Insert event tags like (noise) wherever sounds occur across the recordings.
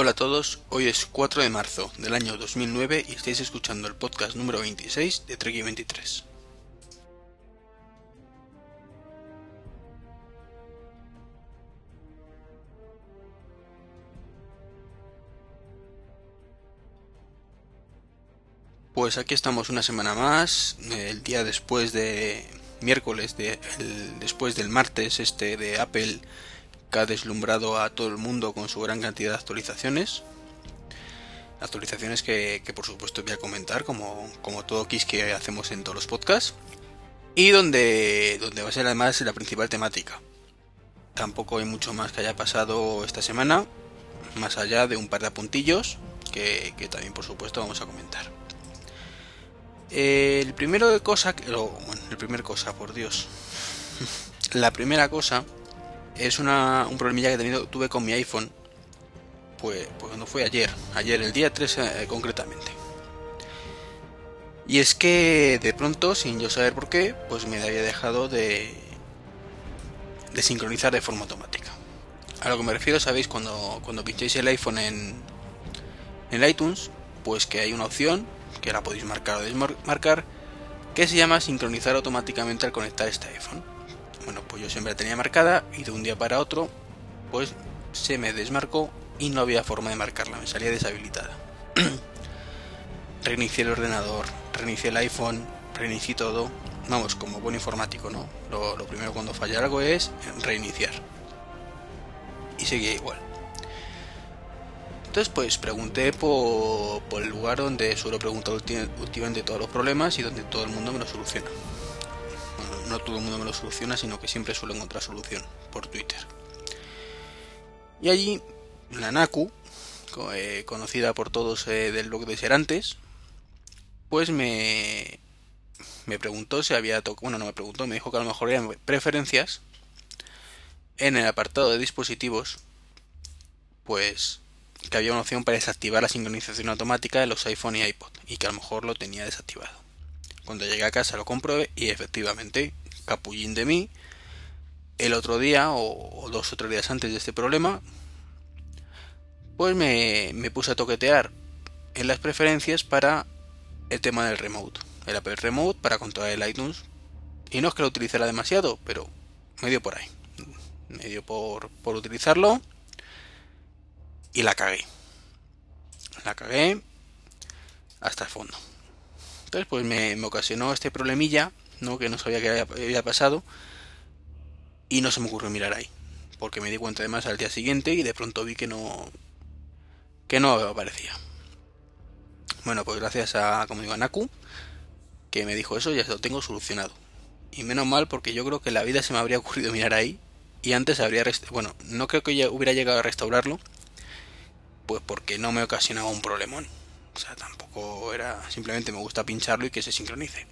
Hola a todos, hoy es 4 de marzo del año 2009 y estáis escuchando el podcast número 26 de Trek 23. Pues aquí estamos una semana más, el día después de miércoles, de, después del martes este de Apple que ha deslumbrado a todo el mundo con su gran cantidad de actualizaciones. Actualizaciones que, por supuesto voy a comentar como, como todo Kiss que hacemos en todos los podcasts. Y donde, donde va a ser además la principal temática. Tampoco hay mucho más que haya pasado esta semana, más allá de un par de apuntillos que, que también por supuesto vamos a comentar. El primero de cosa, bueno, el primer cosa, por Dios. (laughs) La primera cosa es una, un problemilla que tuve con mi iPhone. Pues, pues cuando fue ayer, ayer, el día 3 eh, concretamente. Y es que de pronto, sin yo saber por qué, pues me había dejado de, de sincronizar de forma automática. A lo que me refiero, sabéis, cuando, cuando el iPhone en, en iTunes, pues que hay una opción que la podéis marcar o desmarcar, que se llama sincronizar automáticamente al conectar este iPhone. Bueno, pues yo siempre la tenía marcada y de un día para otro, pues se me desmarcó y no había forma de marcarla, me salía deshabilitada. (clears throat) reinicié el ordenador, reinicié el iPhone, reinicié todo. Vamos, como buen informático, ¿no? Lo, primero cuando falla algo es reiniciar. Y seguía igual. Entonces pues pregunté por, el lugar donde suelo preguntar últimamente todos los problemas y donde todo el mundo me lo soluciona. No todo el mundo me lo soluciona, sino que siempre suelo encontrar solución por Twitter. Y allí, la NACU, eh, conocida por todos eh, del blog de Serantes, pues me, me preguntó si había tocado, bueno, no me preguntó, me dijo que a lo mejor eran preferencias en el apartado de dispositivos, pues que había una opción para desactivar la sincronización automática de los iPhone y iPod y que a lo mejor lo tenía desactivado. Cuando llegué a casa lo comprobé y efectivamente, capullín de mí, el otro día o, dos o tres días antes de este problema, pues me, me puse a toquetear en las preferencias para el tema del remote. El Apple Remote para controlar el iTunes. Y no es que lo utilizara demasiado, pero medio por ahí. Medio por, por utilizarlo y la cagué. La cagué hasta el fondo. Entonces, pues me, ocasionó este problemilla, ¿no? Que no sabía que había, pasado. Y no se me ocurrió mirar ahí. Porque me di cuenta además al día siguiente y de pronto vi que no. que no aparecía. Bueno, pues gracias a, como digo, a Naku, que me dijo eso, ya lo tengo solucionado. Y menos mal porque yo creo que en la vida se me habría ocurrido mirar ahí. Y antes habría. Bueno, no creo que ya hubiera llegado a restaurarlo pues porque no me ocasionaba un problemón. O sea, tampoco era, simplemente me gusta pincharlo y que se sincronice.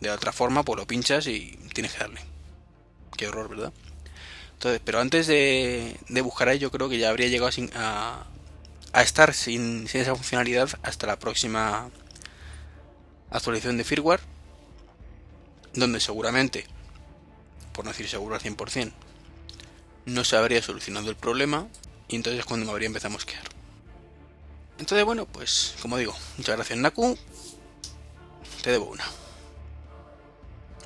De otra forma, pues lo pinchas y tienes que darle. Qué horror, ¿verdad? Entonces, pero antes de, buscar ahí, yo creo que ya habría llegado a, a estar sin, esa funcionalidad hasta la próxima actualización de firmware, donde seguramente, por no decir seguro al 100%, no se habría solucionado el problema y entonces es cuando me habría empezado a mosquear. Entonces, bueno, pues como digo, muchas gracias Naku. Te debo una.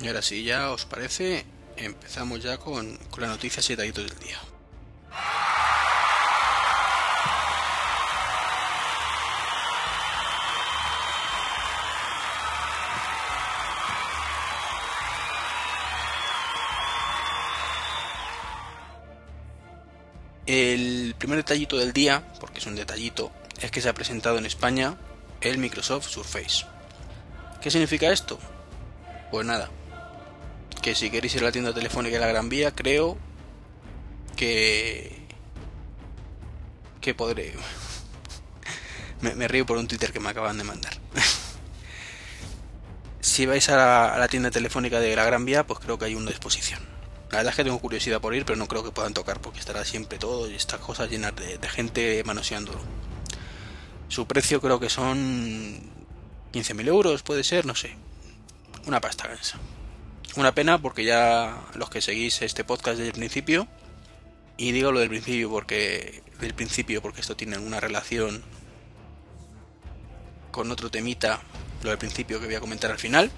Y ahora sí, ya os parece, empezamos ya con, con la noticia del día. El primer detallito del día, porque es un detallito, es que se ha presentado en España el Microsoft Surface. ¿Qué significa esto? Pues nada, que si queréis ir a la tienda telefónica de la Gran Vía, creo que que podré (laughs) me, río por un Twitter que me acaban de mandar. (laughs) si vais a la, tienda telefónica de la Gran Vía, pues creo que hay una exposición. La verdad es que tengo curiosidad por ir, pero no creo que puedan tocar porque estará siempre todo y estas cosas llenas de, gente manoseándolo. Su precio creo que son 15.000 euros, puede ser, no sé. Una pasta gansa. Una pena porque ya los que seguís este podcast desde el principio, Y digo lo del principio porque del principio porque esto tiene una relación con otro temita, lo del principio que voy a comentar al final.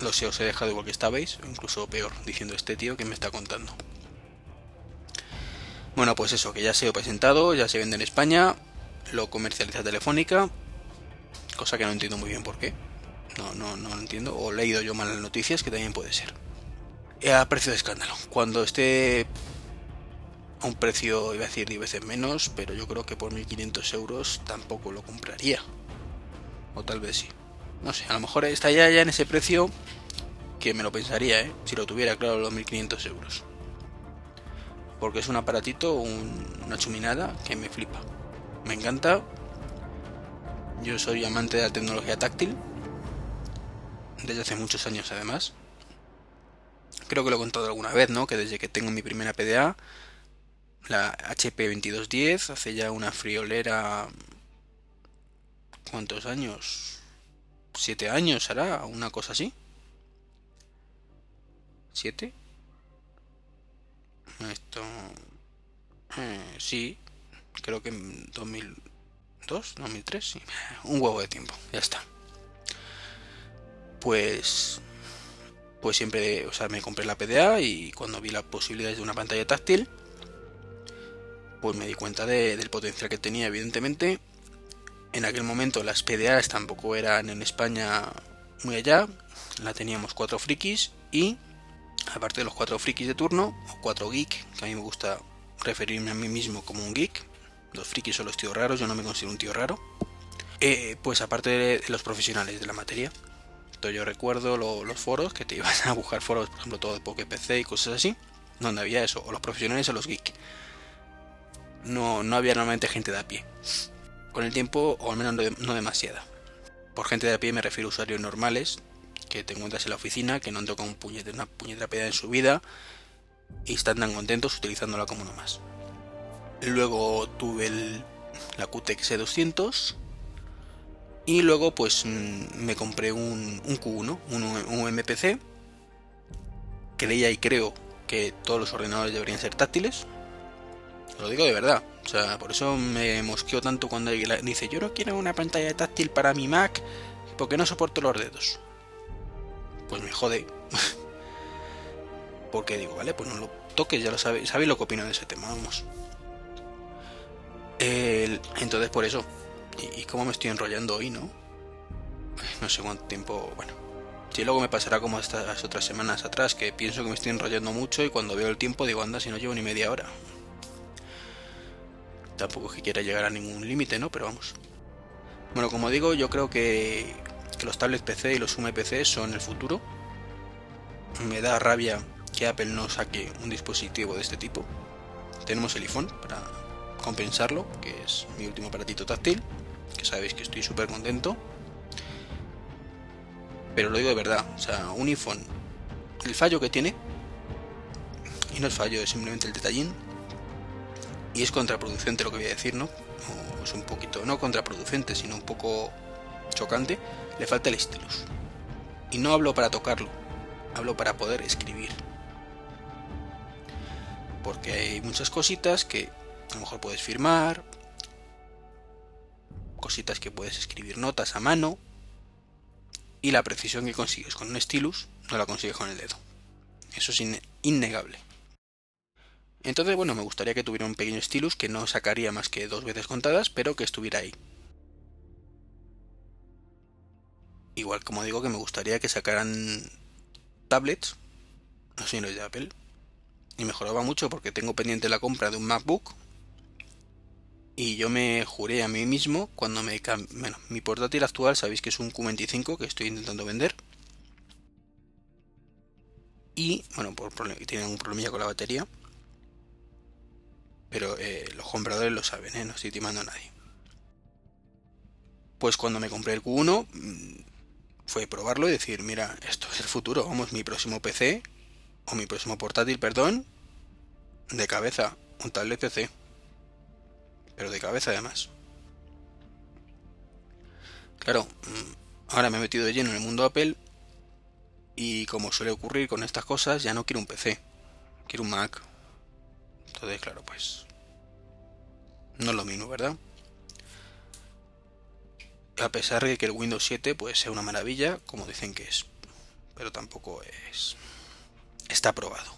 Lo sé, os he dejado igual que estabais, incluso peor, diciendo este tío que me está contando. Bueno, pues eso, que ya se ha presentado, ya se vende en España, lo comercializa Telefónica, cosa que no entiendo muy bien por qué. No, no, no lo entiendo. O leído yo mal las noticias, que también puede ser. A precio de escándalo. Cuando esté a un precio, iba a decir 10 veces menos, pero yo creo que por 1500 euros tampoco lo compraría. O tal vez sí. No sé, a lo mejor está ya, ya en ese precio que me lo pensaría, ¿eh? Si lo tuviera, claro, los 1500 euros. Porque es un aparatito, una chuminada que me flipa. Me encanta. Yo soy amante de la tecnología táctil. Desde hace muchos años, además. Creo que lo he contado alguna vez, ¿no? Que desde que tengo mi primera PDA la HP 2210 hace ya una friolera ¿cuántos años? ¿siete años hará? una cosa así ¿siete? esto eh, sí creo que en 2002 2003 sí. un huevo de tiempo ya está pues pues siempre o sea me compré la PDA y cuando vi las posibilidades de una pantalla táctil pues me di cuenta del potencial que tenía, evidentemente. En aquel momento las PDAs tampoco eran en España muy allá, la teníamos cuatro frikis y, aparte de los cuatro frikis de turno, o cuatro geek, que a mí me gusta referirme a mí mismo como un geek, los frikis son los tíos raros, yo no me considero un tío raro, eh, pues aparte de los profesionales de la materia. Yo recuerdo los foros que te (laughs) ibas a buscar foros, por ejemplo, todo de Poké PC y cosas así, donde había eso, o los profesionales o los geek no, no había normalmente gente de a pie. Con el tiempo, o al menos no, demasiada. Por gente de a pie me refiero a usuarios normales que te encuentras en la oficina, que no han tocado un puñete, una puñetera en su vida y están tan contentos utilizándola como uno más. Luego tuve el, la QTX 200 y luego pues mm, me compré un, un Q1, un, un MPC. Creía y creo que todos los ordenadores deberían ser táctiles, lo digo de verdad. O sea, por eso me mosqueo tanto cuando dice, yo no quiero una pantalla táctil para mi Mac porque no soporto los dedos. Pues me jode. (laughs) porque digo, vale, pues no lo toques, ya lo sabéis, sabéis lo que opino de ese tema, vamos. Entonces por eso. Y, cómo me estoy enrollando hoy, ¿no? No sé cuánto tiempo, bueno. Si luego me pasará como estas otras semanas atrás, que pienso que me estoy enrollando mucho y cuando veo el tiempo digo, anda, si no llevo ni media hora. Tampoco es que quiera llegar a ningún límite, ¿no? Pero vamos. Bueno, como digo, yo creo que, los tablets PC y los PC son el futuro. Me da rabia que Apple no saque un dispositivo de este tipo. Tenemos el iPhone para compensarlo, que es mi último aparatito táctil, que sabéis que estoy súper contento. Pero lo digo de verdad, o sea, un iPhone, el fallo que tiene, y no es fallo, es simplemente el detallín, y es contraproducente lo que voy a decir, ¿no? es un poquito, no contraproducente, sino un poco chocante, le falta el stylus. Y no hablo para tocarlo, hablo para poder escribir. Porque hay muchas cositas que a lo mejor puedes firmar, cositas que puedes escribir notas a mano, y la precisión que consigues con un stylus no la consigues con el dedo. Eso es innegable. Entonces, bueno, me gustaría que tuviera un pequeño stylus que no sacaría más que dos veces contadas, pero que estuviera ahí. Igual como digo que me gustaría que sacaran tablets, no sé, no es de Apple, y mejoraba mucho porque tengo pendiente la compra de un MacBook y yo me juré a mí mismo cuando me bueno, mi portátil actual sabéis que es un Q25 que estoy intentando vender y bueno por tiene un problemilla con la batería pero eh, los compradores lo saben, ¿eh? no estoy timando a nadie. Pues cuando me compré el Q1 mm, fue probarlo y decir, mira, esto es el futuro, vamos, mi próximo PC, o mi próximo portátil, perdón, de cabeza, un tablet PC. Pero de cabeza además. Claro, mm, ahora me he metido de lleno en el mundo Apple y como suele ocurrir con estas cosas, ya no quiero un PC, quiero un Mac Entonces, claro, pues no es lo mismo, ¿verdad? A pesar de que el Windows 7 pues sea una maravilla, como dicen que es, pero tampoco es está aprobado.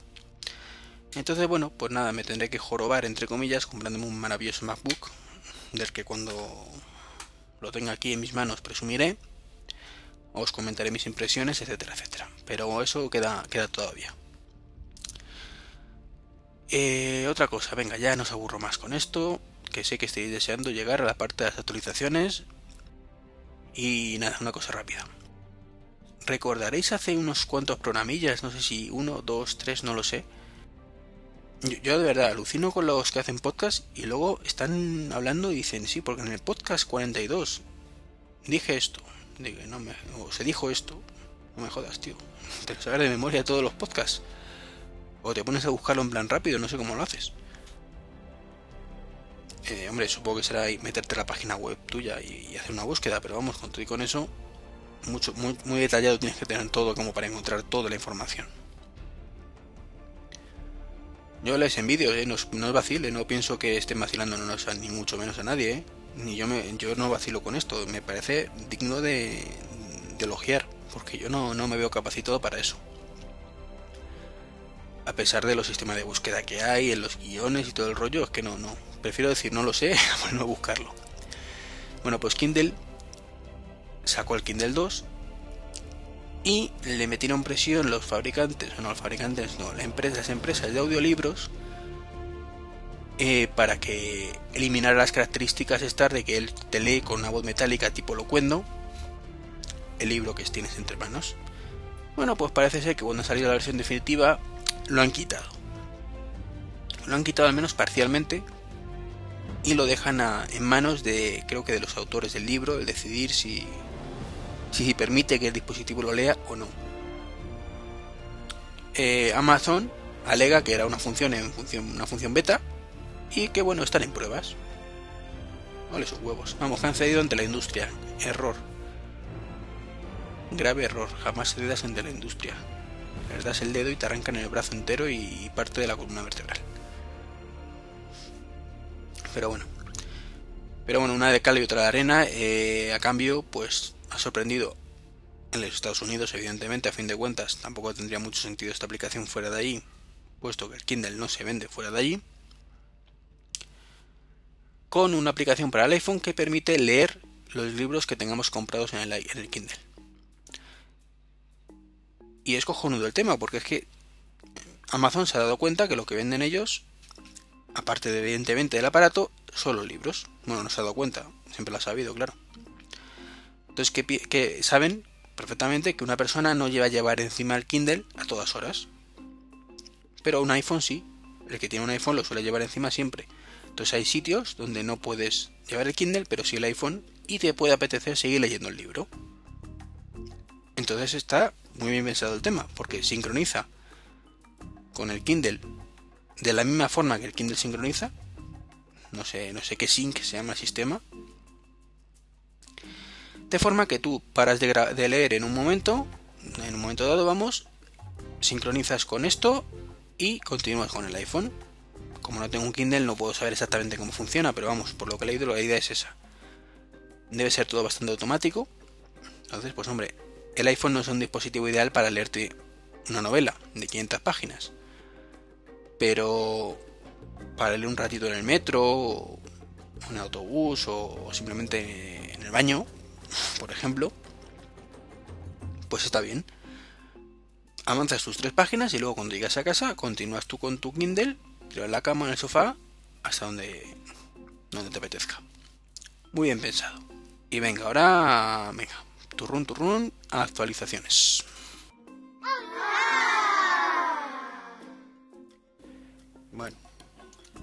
Entonces, bueno, pues nada, me tendré que jorobar entre comillas comprándome un maravilloso MacBook del que cuando lo tenga aquí en mis manos presumiré. Os comentaré mis impresiones, etcétera, etcétera. Pero eso queda, queda todavía. Eh, otra cosa, venga, ya no os aburro más con esto, que sé que estáis deseando llegar a la parte de las actualizaciones. Y nada, una cosa rápida. ¿Recordaréis hace unos cuantos programillas? No sé si uno, dos, tres, no lo sé. Yo, de verdad alucino con los que hacen podcast y luego están hablando y dicen, sí, porque en el podcast 42 dije esto. Digo, no me, o se dijo esto. No me jodas, tío. (laughs) Te lo sabes de memoria todos los podcasts. O te pones a buscarlo en plan rápido, no sé cómo lo haces. Eh, hombre, supongo que será meterte a la página web tuya y, hacer una búsqueda, pero vamos, con todo y con eso, mucho, muy, muy detallado tienes que tener todo como para encontrar toda la información. Yo les envidio, ¿eh? no, no vacile, no pienso que estén vacilando no, ni mucho menos a nadie, ¿eh? ni yo, me, yo no vacilo con esto, me parece digno de, de elogiar, porque yo no, no me veo capacitado para eso a pesar de los sistemas de búsqueda que hay, en los guiones y todo el rollo, es que no, no. Prefiero decir no lo sé (laughs) a no buscarlo. Bueno, pues Kindle sacó el Kindle 2 y le metieron presión los fabricantes, no los fabricantes, no, las empresas, las empresas de audiolibros eh, para que eliminara las características estas de que él te lee con una voz metálica tipo locuendo el libro que tienes entre manos. Bueno, pues parece ser que cuando ha salido la versión definitiva lo han quitado. Lo han quitado al menos parcialmente y lo dejan en manos de, creo que de los autores del libro, el decidir si, si permite que el dispositivo lo lea o no. Eh, Amazon alega que era una función en función, una función beta y que bueno, están en pruebas. Vale, sus huevos. Vamos, han cedido ante la industria. Error. Grave error. Jamás cedas ante la industria le das el dedo y te arrancan el brazo entero y parte de la columna vertebral. Pero bueno. Pero bueno, una de cal y otra de arena. Eh, a cambio, pues sorprendido en los Estados Unidos, evidentemente, a fin de cuentas, tampoco tendría mucho sentido esta aplicación fuera de allí, puesto que el Kindle no se vende fuera de allí. Con una aplicación para el iPhone que permite leer los libros que tengamos comprados en el, en el Kindle. Y es cojonudo el tema, porque es que Amazon se ha dado cuenta que lo que venden ellos, aparte de evidentemente del aparato, son los libros. Bueno, no se ha dado cuenta, siempre lo ha sabido, claro. Entonces, que, saben perfectamente que una persona no lleva a llevar encima el Kindle a todas horas. Pero un iPhone sí. El que tiene un iPhone lo suele llevar encima siempre. Entonces hay sitios donde no puedes llevar el Kindle, pero sí el iPhone y te puede apetecer seguir leyendo el libro. Entonces está muy bien pensado el tema, porque sincroniza con el Kindle de la misma forma que el Kindle sincroniza. No sé, no sé qué sync se llama el sistema. De forma que tú paras de, leer en un momento, en un momento dado, vamos, sincronizas con esto y continúas con el iPhone. Como no tengo un Kindle no puedo saber exactamente cómo funciona, pero vamos, por lo que he leído la idea es esa. Debe ser todo bastante automático. Entonces, pues hombre, el iPhone no es un dispositivo ideal para leerte una novela de 500 páginas. Pero para leer un ratito en el metro, o en autobús o simplemente en el baño, por ejemplo, pues está bien. Avanzas tus tres páginas y luego cuando llegas a casa continúas tú con tu Kindle, pero en la cama, en el sofá, hasta donde, donde te apetezca. Muy bien pensado. Y venga, ahora, venga, turrún, turrún, actualizaciones.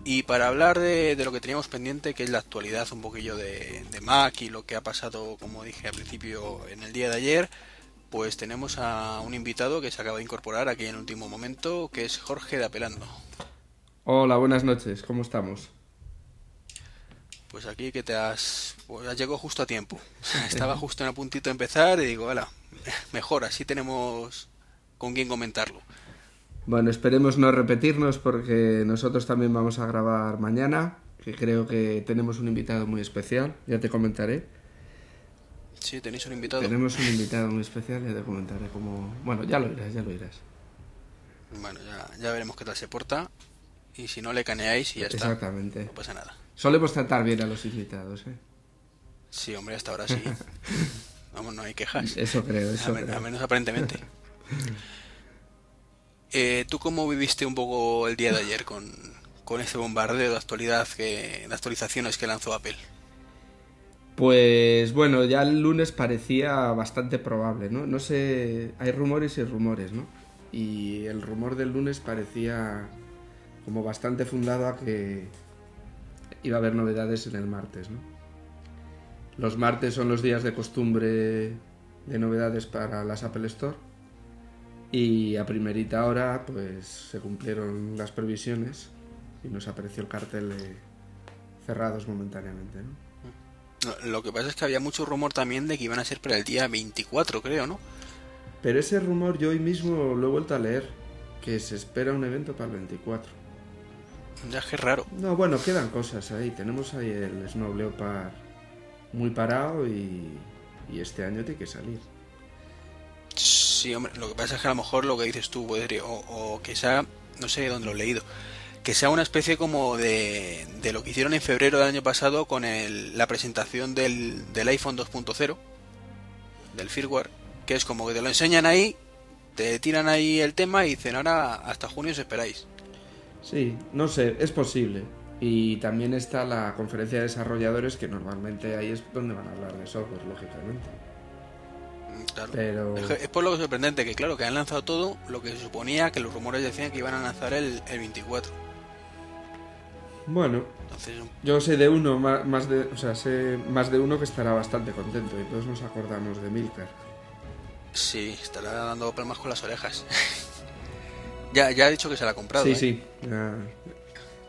Y para hablar de, lo que teníamos pendiente, que es la actualidad un poquillo de, Mac y lo que ha pasado, como dije al principio, en el día de ayer, pues tenemos a un invitado que se acaba de incorporar aquí en último momento, que es Jorge de Apelando. Hola, buenas noches, ¿cómo estamos? Pues aquí que te has... Pues llegado justo a tiempo. (laughs) Estaba justo en el puntito de empezar y digo, hola, mejor, así tenemos con quién comentarlo. Bueno, esperemos no repetirnos porque nosotros también vamos a grabar mañana, que creo que tenemos un invitado muy especial, ya te comentaré. Sí, tenéis un invitado. Tenemos un invitado muy especial, ya te comentaré cómo... Bueno, ya lo irás, ya lo irás. Bueno, ya, ya veremos qué tal se porta. Y si no le caneáis y ya está. Exactamente. No pasa nada. Solemos tratar bien a los invitados, ¿eh? Sí, hombre, hasta ahora sí. (laughs) Vamos, no hay quejas. Eso creo, eso a, men- creo. a menos aparentemente. (laughs) Eh, ¿Tú cómo viviste un poco el día de ayer con, con ese bombardeo de actualidad que, de actualizaciones que lanzó Apple? Pues bueno, ya el lunes parecía bastante probable, ¿no? No sé, hay rumores y rumores, ¿no? Y el rumor del lunes parecía como bastante fundado a que iba a haber novedades en el martes, ¿no? Los martes son los días de costumbre de novedades para las Apple Store y a primerita hora pues se cumplieron las previsiones y nos apareció el cartel de cerrados momentáneamente, ¿no? Lo, que pasa es que había mucho rumor también de que iban a ser para el día 24, creo, ¿no? Pero ese rumor yo hoy mismo lo he vuelto a leer, que se espera un evento para el 24. Ya es que raro. No, bueno, quedan cosas ahí. Tenemos ahí el Snow Leopard muy parado y, y este año tiene que salir. Sí, hombre, lo que pasa es que a lo mejor lo que dices tú, o, o que sea, no sé dónde lo he leído, que sea una especie como de, de lo que hicieron en febrero del año pasado con el- la presentación del, del iPhone 2.0, del firmware, que es como que te lo enseñan ahí, te tiran ahí el tema y dicen ahora hasta junio os esperáis. Sí, no sé, es posible. Y también está la conferencia de desarrolladores, que normalmente ahí es donde van a hablar de software, lógicamente. Claro. Pero Es, que- es por lo que sorprendente, que claro, que han lanzado todo lo que se suponía que los rumores decían que iban a lanzar el, el 24. bueno, Entonces, yo sé de uno más de, o sea, sé más de uno que estará bastante contento y todos nos acordamos de Milker. Sí, estará dando palmas con las orejas. (laughs) ya, ya ha dicho que se la ha comprado. Sí, ¿eh? sí. ya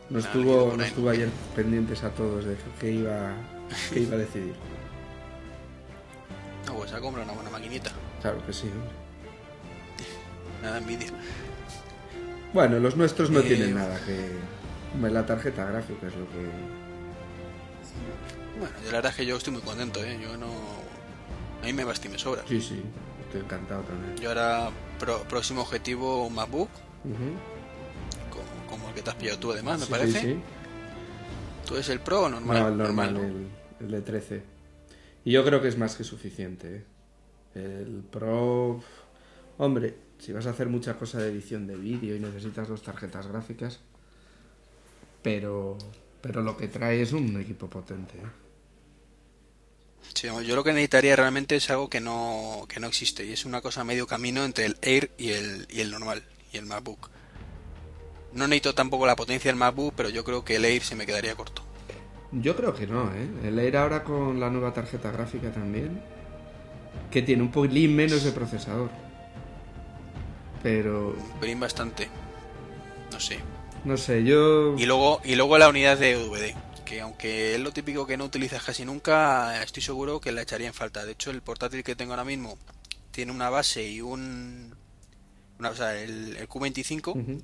nos Ah, por nos estuvo ayer pendientes a todos de qué iba, qué iba a decidir. (laughs) No, pues se ha comprado una buena maquinita. Claro que sí. hombre. Nada envidia. Bueno, los nuestros no Eh, tienen nada que... La tarjeta gráfica es lo que... Bueno, yo la verdad es que yo estoy muy contento, ¿eh? Yo no... A mí me basta y me sobra. Sí, sí, estoy encantado también. Yo ahora, pro- próximo objetivo, un MacBook, como, como el que te has pillado tú además, me Sí, parece. sí, sí. ¿Tú es el Pro o normal? No, el normal, ¿no? el, el de 13. Y yo creo que es más que suficiente. ¿eh? El Pro... Hombre, si vas a hacer mucha cosa de edición de vídeo y necesitas dos tarjetas gráficas, pero, pero lo que trae es un equipo potente. ¿eh? Sí, yo lo que necesitaría realmente es algo que no, que no existe y es una cosa medio camino entre el Air y el, y el normal y el MacBook. No necesito tampoco la potencia del MacBook, pero yo creo que el Air se me quedaría corto. Yo creo que no, ¿eh? El Air ahora con la nueva tarjeta gráfica también, que tiene un pelín menos de procesador. Pero, Un pelín bastante. No sé. no sé, yo... Y luego, y luego la unidad de DVD, que aunque es lo típico que no utilizas casi nunca, estoy seguro que la echaría en falta. De hecho, el portátil que tengo ahora mismo tiene una base y un... Una, o sea, el, el Q25 Ujú.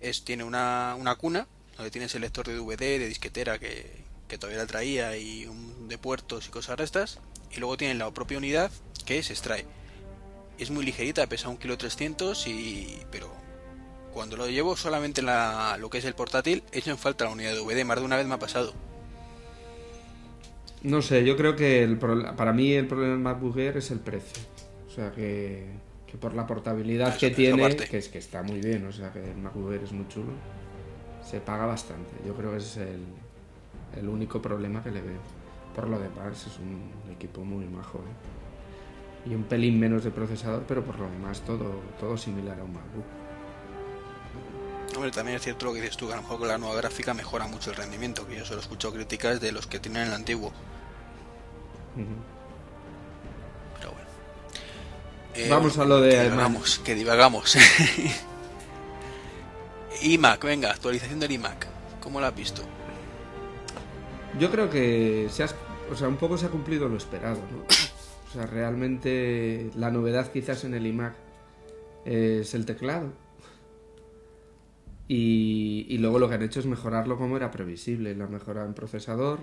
es, tiene una, una cuna donde tienes el lector de DVD, de disquetera que, que todavía la traía y un de puertos y cosas de estas. Y luego tiene la propia unidad que se extrae. Es muy ligerita, pesa un kilo 300 y... pero cuando lo llevo solamente en la, lo que es el portátil, echo en falta la unidad de DVD. Más de una vez me ha pasado. No sé, yo creo que el pro- para mí el problema del MacBook Air es el precio. O sea, que, que por la portabilidad Eso- que tiene, que es que está muy bien, o sea, que el MacBook Air es muy chulo, se paga bastante. Yo creo que ese es el, el único problema que le veo. Por lo demás, es un equipo muy majo. ¿eh? Y un pelín menos de procesador, pero por lo demás todo, todo similar a un MacBook. Hombre, también es cierto lo que dices tú, que a lo mejor con la nueva gráfica mejora mucho el rendimiento, que yo solo escucho críticas de los que tienen el antiguo. Pero bueno. Eh, Vamos a lo de que Mac. divagamos, que divagamos. (laughs) iMac, venga, actualización del iMac. ¿Cómo la has visto? Yo creo que se has- o sea, un poco se ha cumplido lo esperado, ¿no? O sea, realmente la novedad quizás en el iMac es el teclado. Y, y luego lo que han hecho es mejorarlo como era previsible. Lo han mejorado en procesador,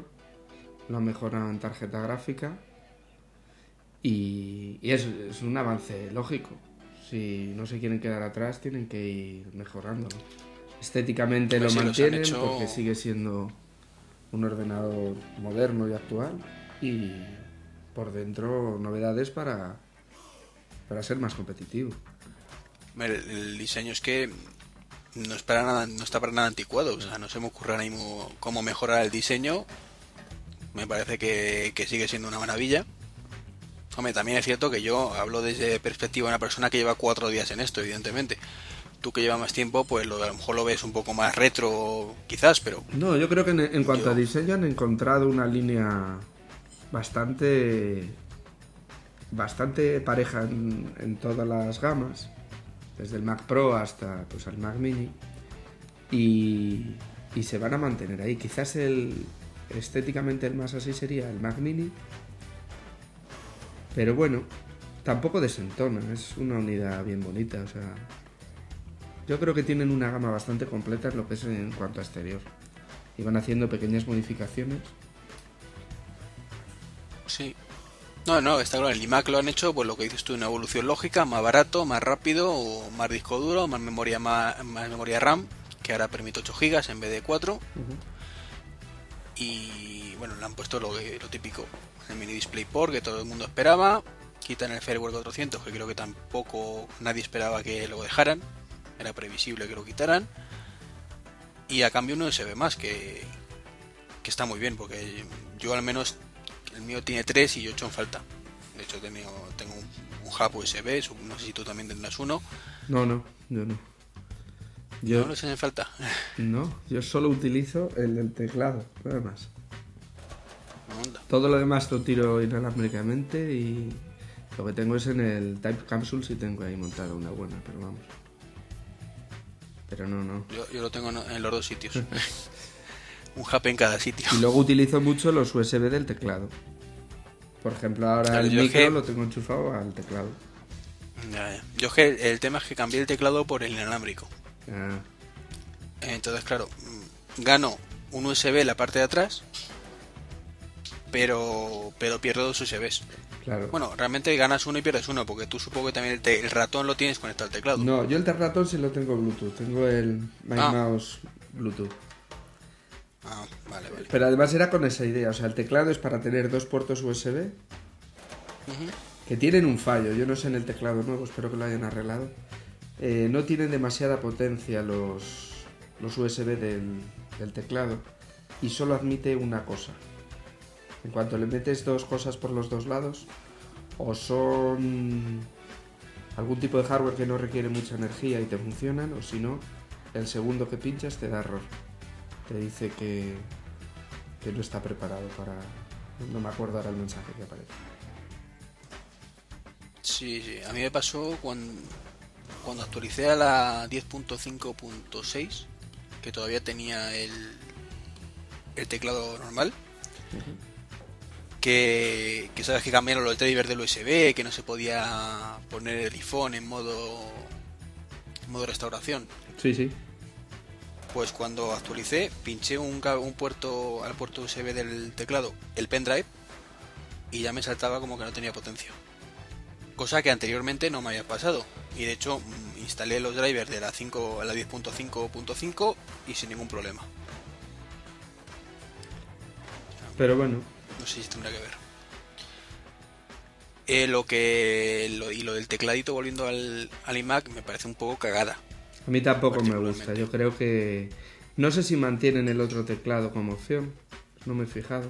lo han mejorado en tarjeta gráfica y, y es, es un avance lógico. Si no se quieren quedar atrás, tienen que ir mejorándolo. Estéticamente Pues lo los han mantienen hecho- porque sigue siendo un ordenador moderno y actual y por dentro novedades para, para ser más competitivo. El, diseño es que no, es para nada, no está para nada anticuado. O sea, no se me ocurre cómo mejorar el diseño. Me parece que, que sigue siendo una maravilla. Hombre, también es cierto que yo hablo desde perspectiva de una persona que lleva cuatro días en esto, evidentemente. Tú que llevas más tiempo, pues lo, a lo mejor lo ves un poco más retro, quizás, pero No, yo creo que en, en cuanto Yo- a diseño han encontrado una línea bastante bastante pareja en, en todas las gamas, desde el Mac Pro hasta pues el Mac Mini y, y se van a mantener ahí. Quizás el estéticamente el más así sería el Mac Mini, pero bueno, tampoco desentona, es una unidad bien bonita, o sea, yo creo que tienen una gama bastante completa en lo que es en cuanto a exterior. Y van haciendo pequeñas modificaciones. sí. No, no, está claro. El iMac lo han hecho, pues lo que dices tú, una evolución lógica, más barato, más rápido, o más disco duro, más memoria, más, más memoria RAM, que ahora permite 8 GB en vez de 4. y bueno, le han puesto lo, típico, el mini DisplayPort que todo el mundo esperaba, quitan el firmware 400 que creo que tampoco nadie esperaba que lo dejaran, era previsible que lo quitaran, y a cambio un USB más que, que está muy bien porque yo al menos el mío tiene 3 y yo he hecho en falta. De hecho tengo, tengo un, un hub USB, no sé si tú también tendrás uno. No, no, yo no. ¿No Yo lo echas en falta? (laughs) no, yo solo utilizo el del teclado, nada más. Todo lo demás lo tiro inalámbricamente y lo que tengo es en el Type Capsule si tengo ahí montada una buena, pero vamos. Pero no, no. Yo, yo lo tengo en, los dos sitios. (laughs) un hub en cada sitio. Y luego utilizo mucho los USB del teclado. Por ejemplo, ahora Claro, el micro que- lo tengo enchufado al teclado. Ya, ya. Yo es que el tema es que cambié el teclado por el inalámbrico. Ah, Entonces, claro, gano un USB en la parte de atrás, pero pero pierdo dos USBs. claro. Bueno, realmente ganas uno y pierdes uno, porque tú supongo que también el, te- el ratón lo tienes conectado al teclado. No, yo el ratón sí lo tengo Bluetooth. Tengo el My Ah. Mouse Bluetooth. Ah, vale, vale. Pero además era con esa idea. O sea, el teclado es para tener dos puertos USB que tienen un fallo. Yo no sé en el teclado nuevo, espero que lo hayan arreglado. Eh, no tienen demasiada potencia los, los USB del, del teclado y solo admite una cosa. En cuanto le metes dos cosas por los dos lados, o son algún tipo de hardware que no requiere mucha energía y te funcionan, o si no, el segundo que pinchas te da error. Te dice que, que no está preparado para... No me acuerdo ahora el mensaje que aparece. Sí, sí. A mí me pasó cuando, cuando actualicé a la 10.5.6, que todavía tenía el, el teclado normal. Que, que sabes que cambiaron los drivers del USB, que no se podía poner el iPhone en modo, en modo restauración. Sí, sí. Pues cuando actualicé, pinché un, un puerto al puerto USB del teclado, el pendrive, y ya me saltaba como que no tenía potencia. Cosa que anteriormente no me había pasado. Y de hecho, mm, instalé los drivers de la 5 a la 10.5.5 y sin ningún problema. Pero bueno, Si tendrá que ver. Eh, lo que lo- y lo del tecladito volviendo al, al iMac me parece un poco cagada. a mí tampoco me gusta. Yo creo que... No sé si mantienen el otro teclado como opción. No me he fijado.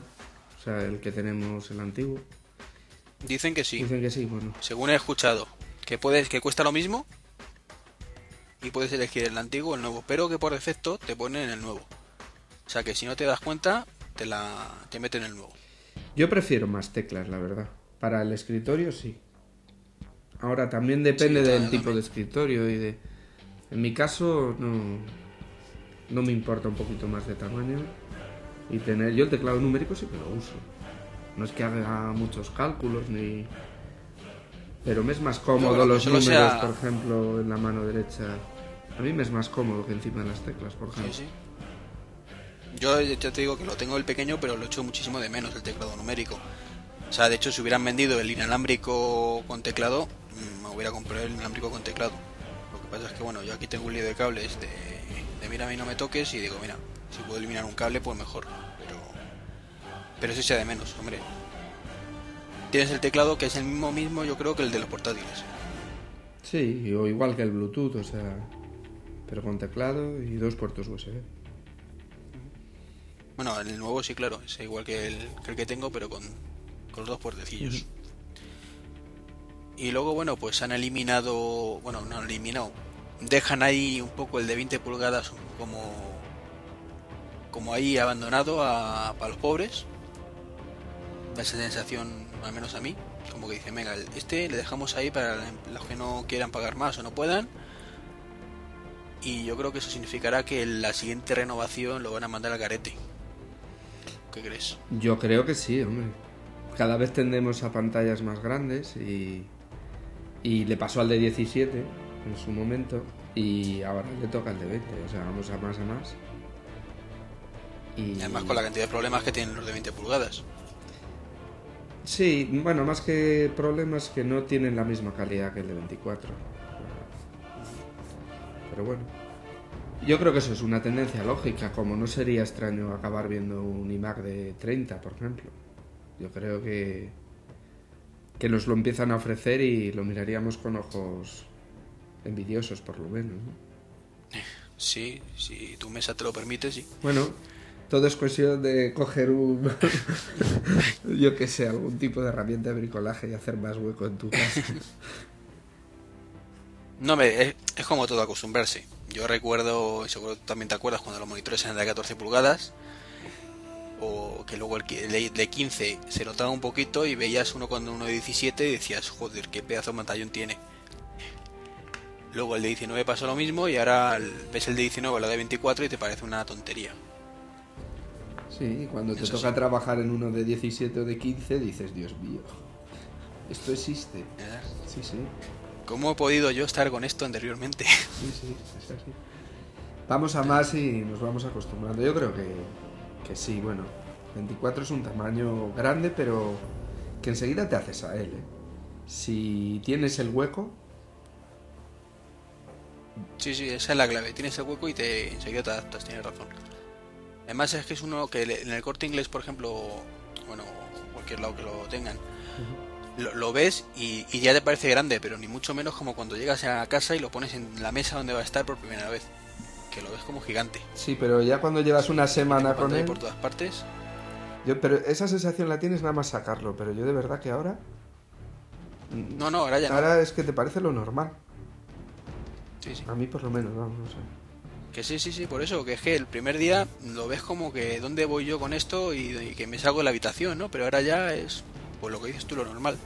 O sea, el que tenemos, el antiguo. Dicen que sí. Dicen que sí, bueno. Según he escuchado, que puedes que cuesta lo mismo y puedes elegir el antiguo o el nuevo, pero que por defecto te ponen el nuevo. O sea que si no te das cuenta, te la te meten el nuevo. Yo prefiero más teclas, la verdad. Para el escritorio sí. Ahora también depende Sí, del tipo de escritorio y de... En mi caso no, no me importa un poquito más de tamaño y tener... Yo el teclado numérico sí que lo uso. No es que haga muchos cálculos ni... Pero me es más cómodo No, los números, sea- por ejemplo, en la mano derecha A mí me es más cómodo que encima de las teclas, por ejemplo. Sí, sí. Yo ya te digo que lo tengo el pequeño, pero lo echo muchísimo de menos el teclado numérico. O sea, de hecho, si hubieran vendido el inalámbrico con teclado, mm, me hubiera comprado el inalámbrico con teclado. Lo que pasa es que, bueno, yo aquí tengo un lío de cables de, de mira a mí no me toques y digo, mira, si puedo eliminar un cable, pues mejor. Pero, pero eso sea de menos, hombre. Tienes el teclado que es el mismo mismo, yo creo, que el de los portátiles. Sí, o igual que el Bluetooth, o sea, pero con teclado y dos puertos USB. Bueno, el nuevo sí, claro, es igual que el que, el que tengo, pero con, con los dos puertecillos. Y luego, bueno, pues han eliminado, bueno, no han eliminado, dejan ahí un poco el de 20 pulgadas como, como ahí abandonado a, para los pobres. Da esa sensación, al menos a mí, como que dicen, venga, este le dejamos ahí para los que no quieran pagar más o no puedan. Y yo creo que eso significará que la siguiente renovación lo van a mandar al garete. ¿Qué crees? Yo creo que sí, hombre. Cada vez tendemos a pantallas más grandes y, y le pasó al de 17 en su momento y ahora le toca al de 20, o sea, vamos a más a más. Y además con la cantidad de problemas que tienen los de 20 pulgadas. Sí, bueno, más que problemas que no tienen la misma calidad que el de 24. Pero bueno. Yo creo que eso es una tendencia lógica, como no sería extraño acabar viendo un iMac de 30, por ejemplo. Yo creo que que nos lo empiezan a ofrecer y lo miraríamos con ojos envidiosos, por lo menos. ¿no? Sí, si tu mesa te lo permite, sí. Bueno, todo es cuestión de coger un, (laughs) yo qué sé, algún tipo de herramienta de bricolaje y hacer más hueco en tu casa. (laughs) No, me, es, es como todo acostumbrarse. Yo recuerdo, y seguro también te acuerdas, cuando los monitores eran de 14 pulgadas, o que luego el el de 15 se notaba un poquito y veías uno con uno de 17 y decías, joder, qué pedazo de pantallón tiene. Luego el de 19 pasó lo mismo y ahora el- ves el de 19 o la de 24 y te parece una tontería. Sí, cuando te toca sí. trabajar en uno de 17 o de 15 dices, Dios mío, esto existe. ¿verdad? Sí, sí, ¿Cómo he podido yo estar con esto anteriormente? sí, sí, es así. Vamos a más y nos vamos acostumbrando. Yo creo que, que sí, bueno, 24 es un tamaño grande, pero que enseguida te haces a él. ¿eh? Si tienes el hueco, Sí, sí, esa es la clave. Tienes el hueco y te enseguida te adaptas, tienes razón. Además es que es uno que en el corte inglés, por ejemplo, bueno, cualquier lado que lo tengan, lo, lo ves y, y ya te parece grande, pero ni mucho menos como cuando llegas a casa y lo pones en la mesa donde va a estar por primera vez. Que lo ves como gigante. sí, pero ya cuando llevas una semana con él... por todas partes. Yo, pero esa sensación la tienes nada más sacarlo, pero yo de verdad que ahora... No, no, ahora ya no. Ahora es que te parece lo normal. Sí, sí. A mí por lo menos, vamos, no sé. Que sí, sí, sí, por eso, que es que el primer día lo ves como que dónde voy yo con esto y, y que me salgo de la habitación, ¿no? Pero ahora ya es, pues lo que dices tú, lo normal.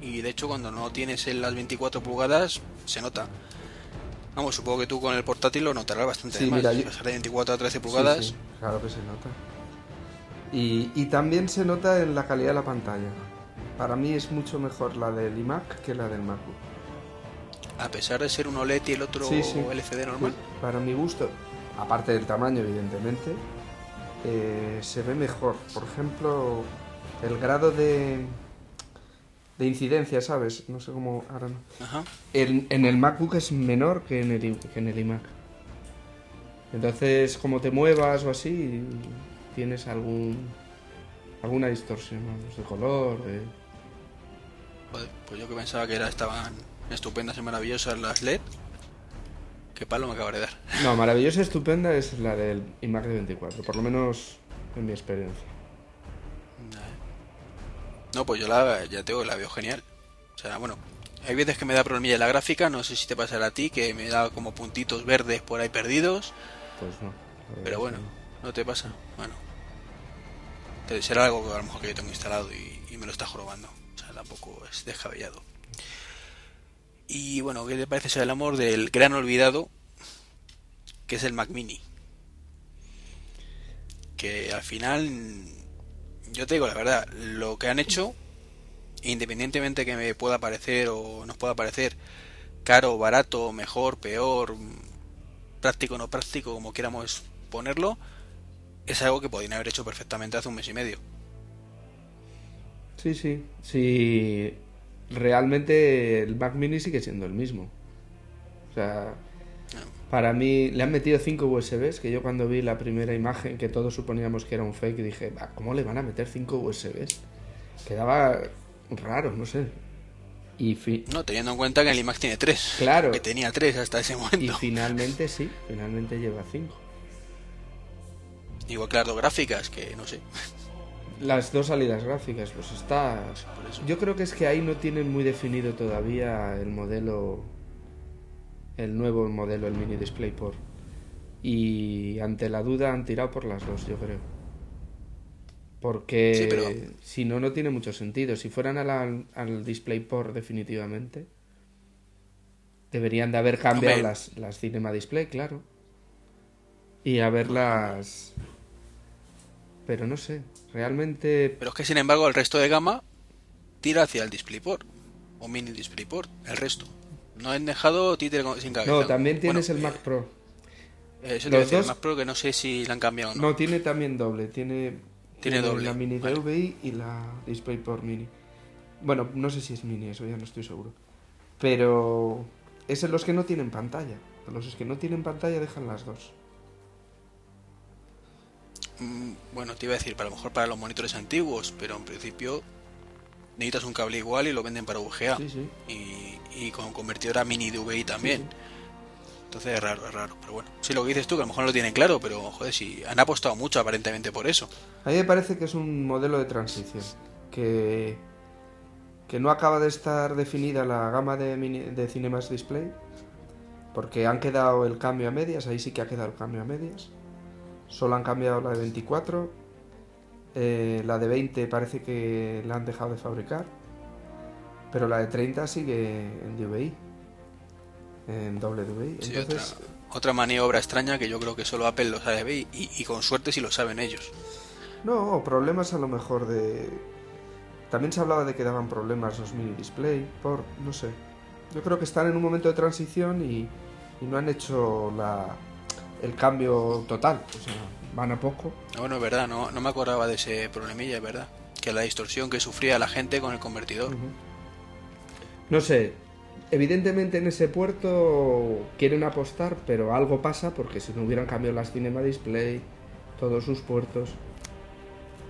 Y de hecho cuando no tienes en las 24 pulgadas, se nota. Vamos, supongo que tú con el portátil lo notarás bastante Sí, más. mira, yo- Pasar de 24 a 13 Sí, pulgadas, sí, claro que se nota. Y, y también se nota en la calidad de la pantalla. Para mí es mucho mejor la del iMac que la del MacBook. a pesar de ser un OLED y el otro. LCD normal. Para mi gusto, aparte del tamaño, evidentemente, eh, se ve mejor. Por ejemplo, el grado de, de incidencia, ¿sabes? No sé cómo. Ahora no. Ajá. En, en el MacBook es menor que en el, que en el iMac. Entonces, como te muevas o así, tienes algún alguna distorsión de color. de- Joder, pues yo que pensaba que era, estaban estupendas y maravillosas las LED. Qué palo me acaba de dar. No, maravillosa, estupenda es la del iMac de 24, por lo menos en mi experiencia. No, pues yo la, ya te digo, la veo genial. O sea, bueno, hay veces que me da problemilla la gráfica, no sé si te pasará a ti, que me da como puntitos verdes por ahí perdidos, Pues no. pero bueno, no te pasa. Bueno, será algo que a lo mejor que yo tengo instalado y, y me lo está jorobando. O sea, tampoco es descabellado. Y bueno, ¿qué te parece el amor del gran olvidado, que es el Mac Mini? Que al final, yo te digo la verdad, lo que han hecho, independientemente que me pueda parecer o nos pueda parecer caro, barato, mejor, peor, práctico, no práctico, como quieramos ponerlo, es algo que podrían haber hecho perfectamente hace un mes y medio. Sí, sí, sí. Realmente el Mac Mini sigue siendo el mismo. O sea, para mí le han metido 5 USBs, que yo cuando vi la primera imagen, que todos suponíamos que era un fake, dije, ¿cómo le van a meter 5 USBs? Quedaba raro, no sé. Y no, teniendo en cuenta que el iMac tiene 3. Claro. Que tenía 3 hasta ese momento. Y finalmente sí, finalmente lleva 5. Igual dos gráficas, que no sé. Las dos salidas gráficas, pues está... Yo creo que es que ahí no tienen muy definido todavía el modelo el nuevo modelo, el mini DisplayPort. Y ante la duda han tirado por las dos, yo creo. Porque si no, no tiene mucho sentido. Si fueran al, al DisplayPort definitivamente, deberían de haber cambiado las, las Cinema Display, claro. Y haberlas... Pero no sé, realmente... Pero es que sin embargo el resto de gama tira hacia el DisplayPort o mini DisplayPort, el resto. No han dejado títere sin cabeza. No, también tienes el Mac eh, Pro. Eh, Los el Mac Pro que no sé si la han cambiado o no. No, tiene también doble. Tiene, tiene, doble. la mini DVI y la DisplayPort mini. Bueno, no sé si es mini, eso ya no estoy seguro. Pero es en los que no tienen pantalla. Los que no tienen pantalla dejan las dos. Mm, bueno, te iba a decir, para lo mejor para los monitores antiguos, pero en principio necesitas un cable igual y lo venden para VGA. Y, con convertidora mini DVI también. Entonces es raro, es raro. Pero bueno, si lo que dices tú, que a lo mejor no lo tienen claro, pero joder, si han apostado mucho aparentemente por eso. A mí me parece que es un modelo de transición. Que, que no acaba de estar definida la gama de, de Cinemas Display. Porque han quedado el cambio a medias, ahí sí que ha quedado el cambio a medias. Solo han cambiado la de 24 eh, la de 20 parece que la han dejado de fabricar. Pero la de 30 sigue en DVI. En doble DVI. otra, maniobra extraña que yo creo que solo Apple lo sabe y, y, con suerte si lo saben ellos. No, problemas a lo mejor de... También se hablaba de que daban problemas los mini display, por... no sé. Yo creo que están en un momento de transición y, y no han hecho la, el cambio total. O sea, van a poco. Ah, bueno, es verdad, no, no me acordaba de ese problemilla, es verdad. Que la distorsión que sufría la gente con el convertidor. No sé, evidentemente en ese puerto quieren apostar, pero algo pasa porque si no hubieran cambiado las Cinema Display, todos sus puertos.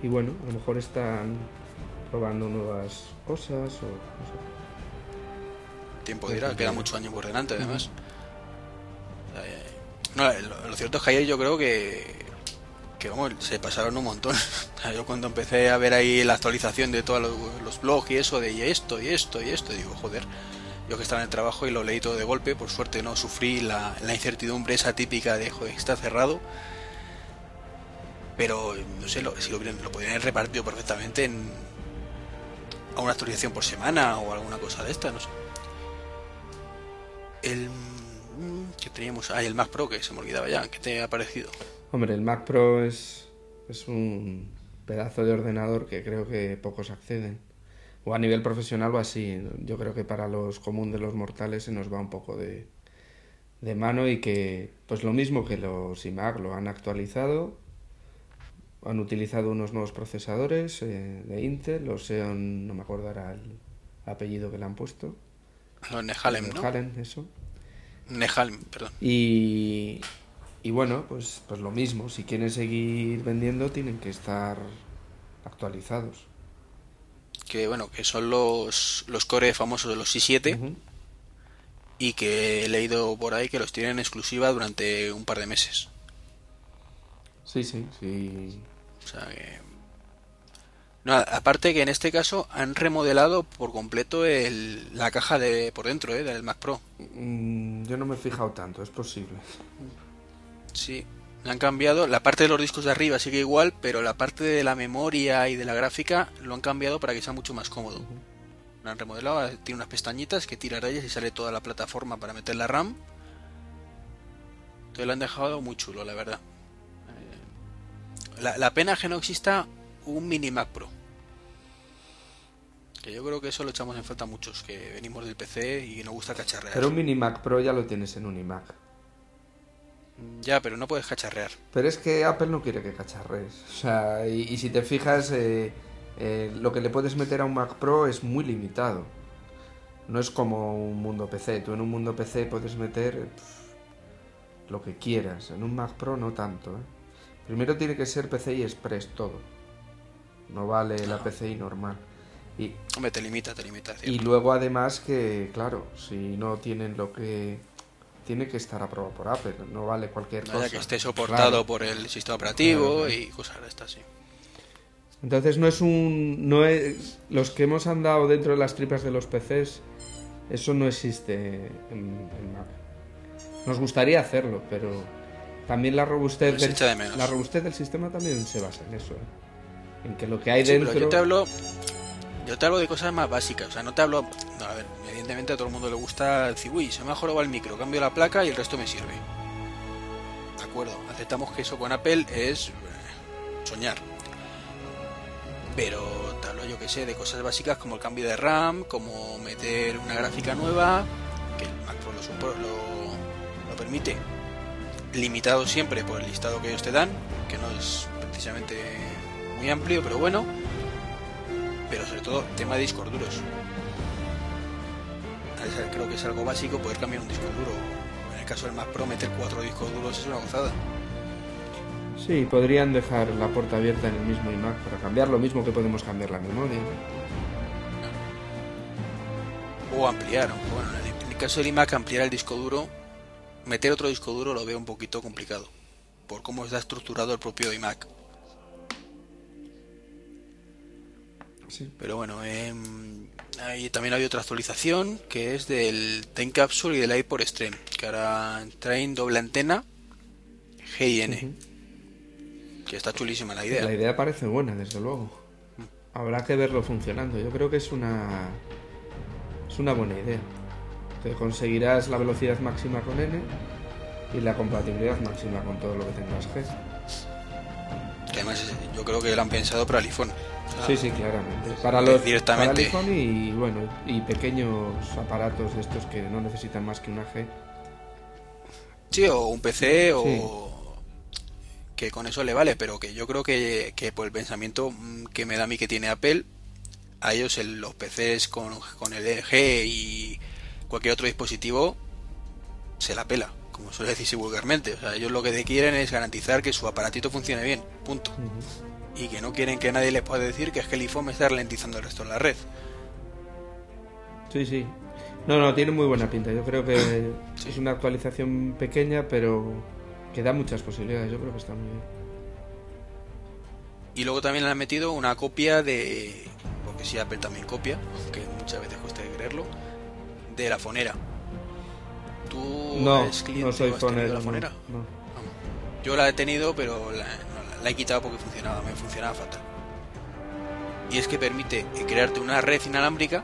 Y bueno, a lo mejor están probando nuevas cosas o no sé. Tiempo dirá, queda mucho año por delante además. No, lo, cierto es que ayer yo creo que que vamos, se pasaron un montón. (laughs) Yo cuando empecé a ver ahí la actualización de todos los, blogs y eso de y esto y esto y esto, digo, joder, yo que estaba en el trabajo y lo leí todo de golpe, por suerte no sufrí la, incertidumbre esa típica de, joder, está cerrado. Pero, no sé, lo, si lo, lo podrían haber repartido perfectamente en, a una actualización por semana o alguna cosa de esta, no sé. El mm, que teníamos, ah, el Mac Pro que se me olvidaba ya, ¿qué te ha parecido? Hombre, el Mac Pro es, es un pedazo de ordenador que creo que pocos acceden. O a nivel profesional o así. Yo creo que para los comunes de los mortales se nos va un poco de, de mano y que, pues lo mismo que los iMac, lo han actualizado, han utilizado unos nuevos procesadores eh, de Intel, los Xeon, no me acuerdo ahora el apellido que le han puesto. Los Nehalem, Nehalem, eso. Nehalem, perdón. Y, y bueno, pues, pues lo mismo, si quieren seguir vendiendo tienen que estar actualizados. Que bueno, que son los, los core famosos de los i7 y que he leído por ahí que los tienen exclusiva durante un par de meses. Sí, sí, sí. O sea que... No, aparte que en este caso han remodelado por completo el, la caja de por dentro ¿eh? del Mac Pro. Mm, yo no me he fijado tanto, es posible. Sí, han cambiado. La parte de los discos de arriba sigue igual, pero la parte de la memoria y de la gráfica lo han cambiado para que sea mucho más cómodo. Lo han remodelado, tiene unas pestañitas que tira rayas y sale toda la plataforma para meter la RAM. Entonces lo han dejado muy chulo, la verdad. Eh, la, pena es que no exista un mini Mac Pro. Que yo creo que eso lo echamos en falta muchos, que venimos del PC y nos gusta cacharrear. Pero un mini Mac Pro ya lo tienes en un iMac. Ya, pero no puedes cacharrear. Pero es que Apple no quiere que cacharrees. O sea, y, y si te fijas, eh, eh, lo que le puedes meter a un Mac Pro es muy limitado. No es como un mundo PC. Tú en un mundo PC puedes meter pff, lo que quieras. En un Mac Pro no tanto. ¿eh? Primero tiene que ser PCI Express todo. No vale la PCI normal. Y, Hombre, te limita, te limita. y luego además que, claro, si no tienen lo que... Tiene que estar aprobado por Apple. No vale cualquier No cosa. que esté soportado Claro. por el sistema operativo Claro, y cosas de estas, sí. Entonces no es un... No es, los que hemos andado dentro de las tripas de los PCs, eso no existe en, en Mac. Nos gustaría hacerlo, pero también la robustez, del, de la robustez del sistema también se basa en eso. ¿eh? En que lo que hay Sí, dentro... pero yo te hablo yo te hablo de cosas más básicas o sea no te hablo no, a ver evidentemente a todo el mundo le gusta decir uy se me ha jorobado el micro cambio la placa y el resto me sirve de acuerdo aceptamos que eso con Apple es eh, soñar. Pero te hablo yo que sé de cosas básicas como el cambio de RAM como meter una gráfica nueva que el Mac Pro lo, lo, lo permite limitado siempre por el listado que ellos te dan que no es precisamente muy amplio pero bueno pero sobre todo tema de discos duros. Creo que es algo básico poder cambiar un disco duro. En el caso del Mac Pro, meter cuatro discos duros es una gozada. Sí, podrían dejar la puerta abierta en el mismo iMac para cambiar lo mismo que podemos cambiar la memoria. O ampliar. Bueno, en el caso del iMac, ampliar el disco duro, meter otro disco duro lo veo un poquito complicado. Por cómo está estructurado el propio iMac. Sí. Pero bueno, em, ahí también hay otra actualización que es del Time Capsule y del iPod Stream, que ahora traen doble antena GIN, que está chulísima la idea. La idea parece buena, desde luego. Habrá que verlo funcionando. Yo creo que es una es una buena idea. Que conseguirás la velocidad máxima con N y la compatibilidad máxima con todo lo que tengas G. Además yo creo que lo han pensado para el iPhone. Sea, Sí, sí, claramente. Para los directamente. para el iPhone y bueno y pequeños aparatos de estos que no necesitan más que una G. Sí, o un PC o que con eso le vale, pero que yo creo que, que por el pensamiento mm, que me da a mí que tiene Apple, a ellos el- los PCs con, con el LG y cualquier otro dispositivo se la pela, como suele decirse vulgarmente. O sea, ellos lo que quieren es garantizar que su aparatito funcione bien, punto. Y que no quieren que nadie les pueda decir que es que el iPhone me está ralentizando el resto de la red. Sí, sí. No, no, tiene muy buena pinta. Yo creo que es una actualización pequeña, pero que da muchas posibilidades. Yo creo que está muy bien. Y luego también le han metido una copia de. Porque si Apple también copia, aunque muchas veces cuesta de creerlo, de la fonera. ¿Tú No, eres cliente no soy has tenido fonero. la no, fonera? no. Vamos. Yo la he tenido, pero la, no, la- he quitado porque funcionaba, me funcionaba fatal. Y es que permite crearte una red inalámbrica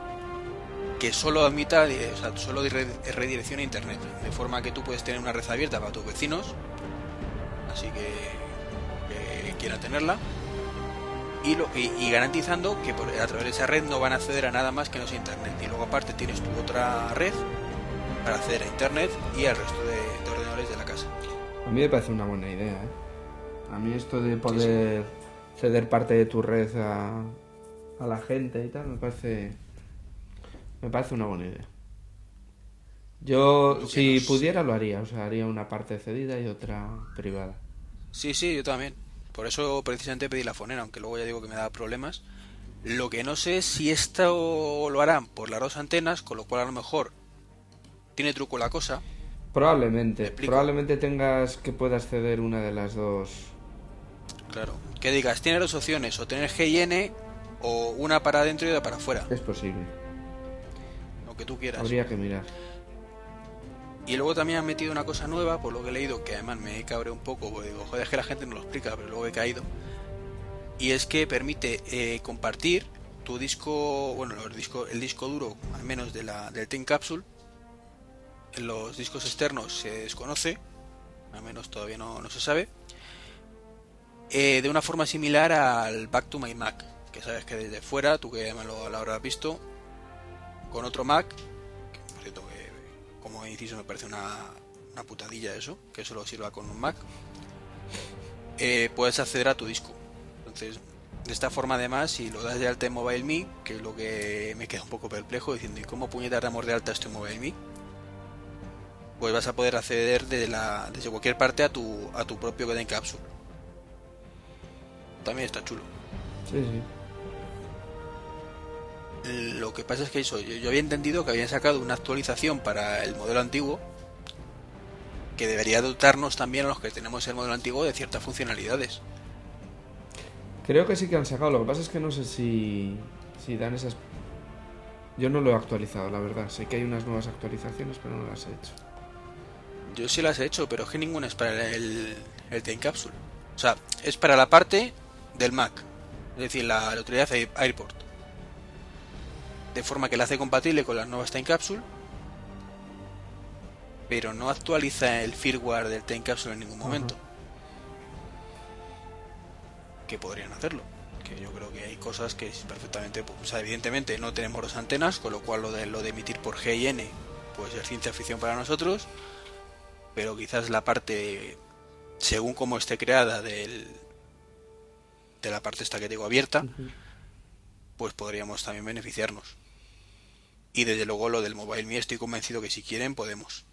que solo admita, eh, o sea, solo de re- redirección a internet, de forma que tú puedes tener una red abierta para tus vecinos, así que, quieran tenerla, y, lo, garantizando que por- a través de esa red no van a acceder a nada más que no sea internet. Y luego aparte tienes tu otra red para acceder a internet y al resto de, de ordenadores de la casa. A mí me parece una buena idea. ¿eh? A mí esto de poder ceder parte de tu red a, a la gente y tal, me parece me parece una buena idea. Yo, si nos- pudiera, lo haría. O sea, haría una parte cedida y otra privada. Sí, sí, yo también. Por eso precisamente pedí la fonera, aunque luego ya digo que me da problemas. Lo que no sé es si esto lo harán por las dos antenas, con lo cual a lo mejor tiene truco la cosa. Probablemente. Probablemente tengas que puedas ceder una de las dos. Claro. Que digas, tiene dos opciones, o tener GIN o una para adentro y otra para afuera, Es posible. lo que tú quieras. Habría que mirar. Y luego también han metido una cosa nueva, por lo que he leído, que además me cabré un poco, porque digo, joder, es que la gente no lo explica, pero luego he caído. Y es que permite eh, compartir tu disco, bueno, los disco, el disco duro, al menos de la, del Time Capsule. En los discos externos se desconoce, al menos todavía no, no se sabe. Eh, de una forma similar al Back to My Mac, que sabes que desde fuera, tú que me lo, habrás visto, con otro Mac, que por cierto que como inciso me parece una, una putadilla eso, que solo sirva con un Mac, eh, puedes acceder a tu disco. Entonces, de esta forma además, si lo das de alta en MobileMe, que es lo que me queda un poco perplejo, diciendo, ¿y cómo puñetas damos de alta esto en MobileMe? Pues vas a poder acceder desde, la, desde cualquier parte a tu, a tu propio en Capsule. También está chulo. Sí, sí. Lo que pasa es que eso, yo había entendido que habían sacado una actualización para el modelo antiguo que debería dotarnos también a los que tenemos el modelo antiguo de ciertas funcionalidades. Creo que sí que han sacado, lo que pasa es que no sé si, si dan esas... Yo no lo he actualizado, la verdad. Sé que hay unas nuevas actualizaciones, pero no las he hecho. Yo sí las he hecho, pero es que ninguna es para el, el Time Capsule. O sea, es para la parte del Mac, es decir, la, la autoridad Airport. De forma que la hace compatible con las nuevas Time Capsule, pero no actualiza el firmware del Time Capsule en ningún momento que podrían hacerlo. Que yo creo que hay cosas que perfectamente, pues, o sea, evidentemente no tenemos dos antenas, con lo cual lo de, lo de emitir por G y N, pues es ciencia ficción para nosotros, pero quizás la parte, según como esté creada del, de la parte esta que digo abierta, pues podríamos también beneficiarnos. Y desde luego lo del Mobile Me estoy convencido que si quieren podemos.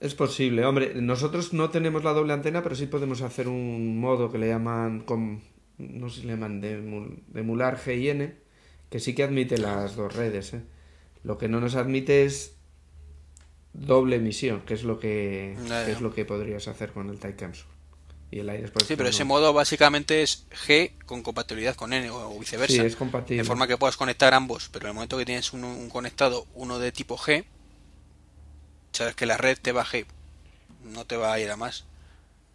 Es posible, hombre, nosotros no tenemos la doble antena, pero sí podemos hacer un modo que le llaman, con, no sé si le llaman de, emular G y N, que sí que admite las dos redes. ¿eh? Lo que no nos admite es doble emisión, que es lo que, es lo que podrías hacer con el Capsule. Y el aire sí, pero ese modo básicamente es G con compatibilidad con N o viceversa. Sí, es compatible. De forma que puedas conectar ambos, pero en el momento que tienes un conectado, uno de tipo G, sabes que la red te va G, no te va a ir a más.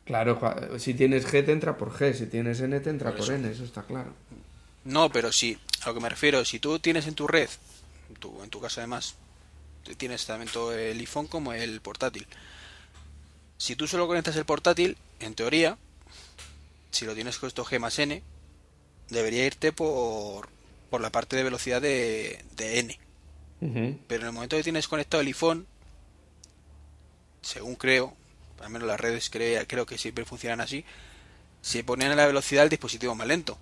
Claro, si tienes G te entra por G, si tienes N te entra por, N, eso está claro. No, pero sí, a lo que me refiero, si tú tienes en tu red, en tu caso además, tienes tanto el iPhone como el portátil. Si tú solo conectas el portátil, en teoría, si lo tienes con esto G más N, debería irte por, por la parte de velocidad de, de N. Pero en el momento que tienes conectado el iPhone, según creo, al menos las redes creo, creo que siempre funcionan así, se ponen a la velocidad del dispositivo más lento.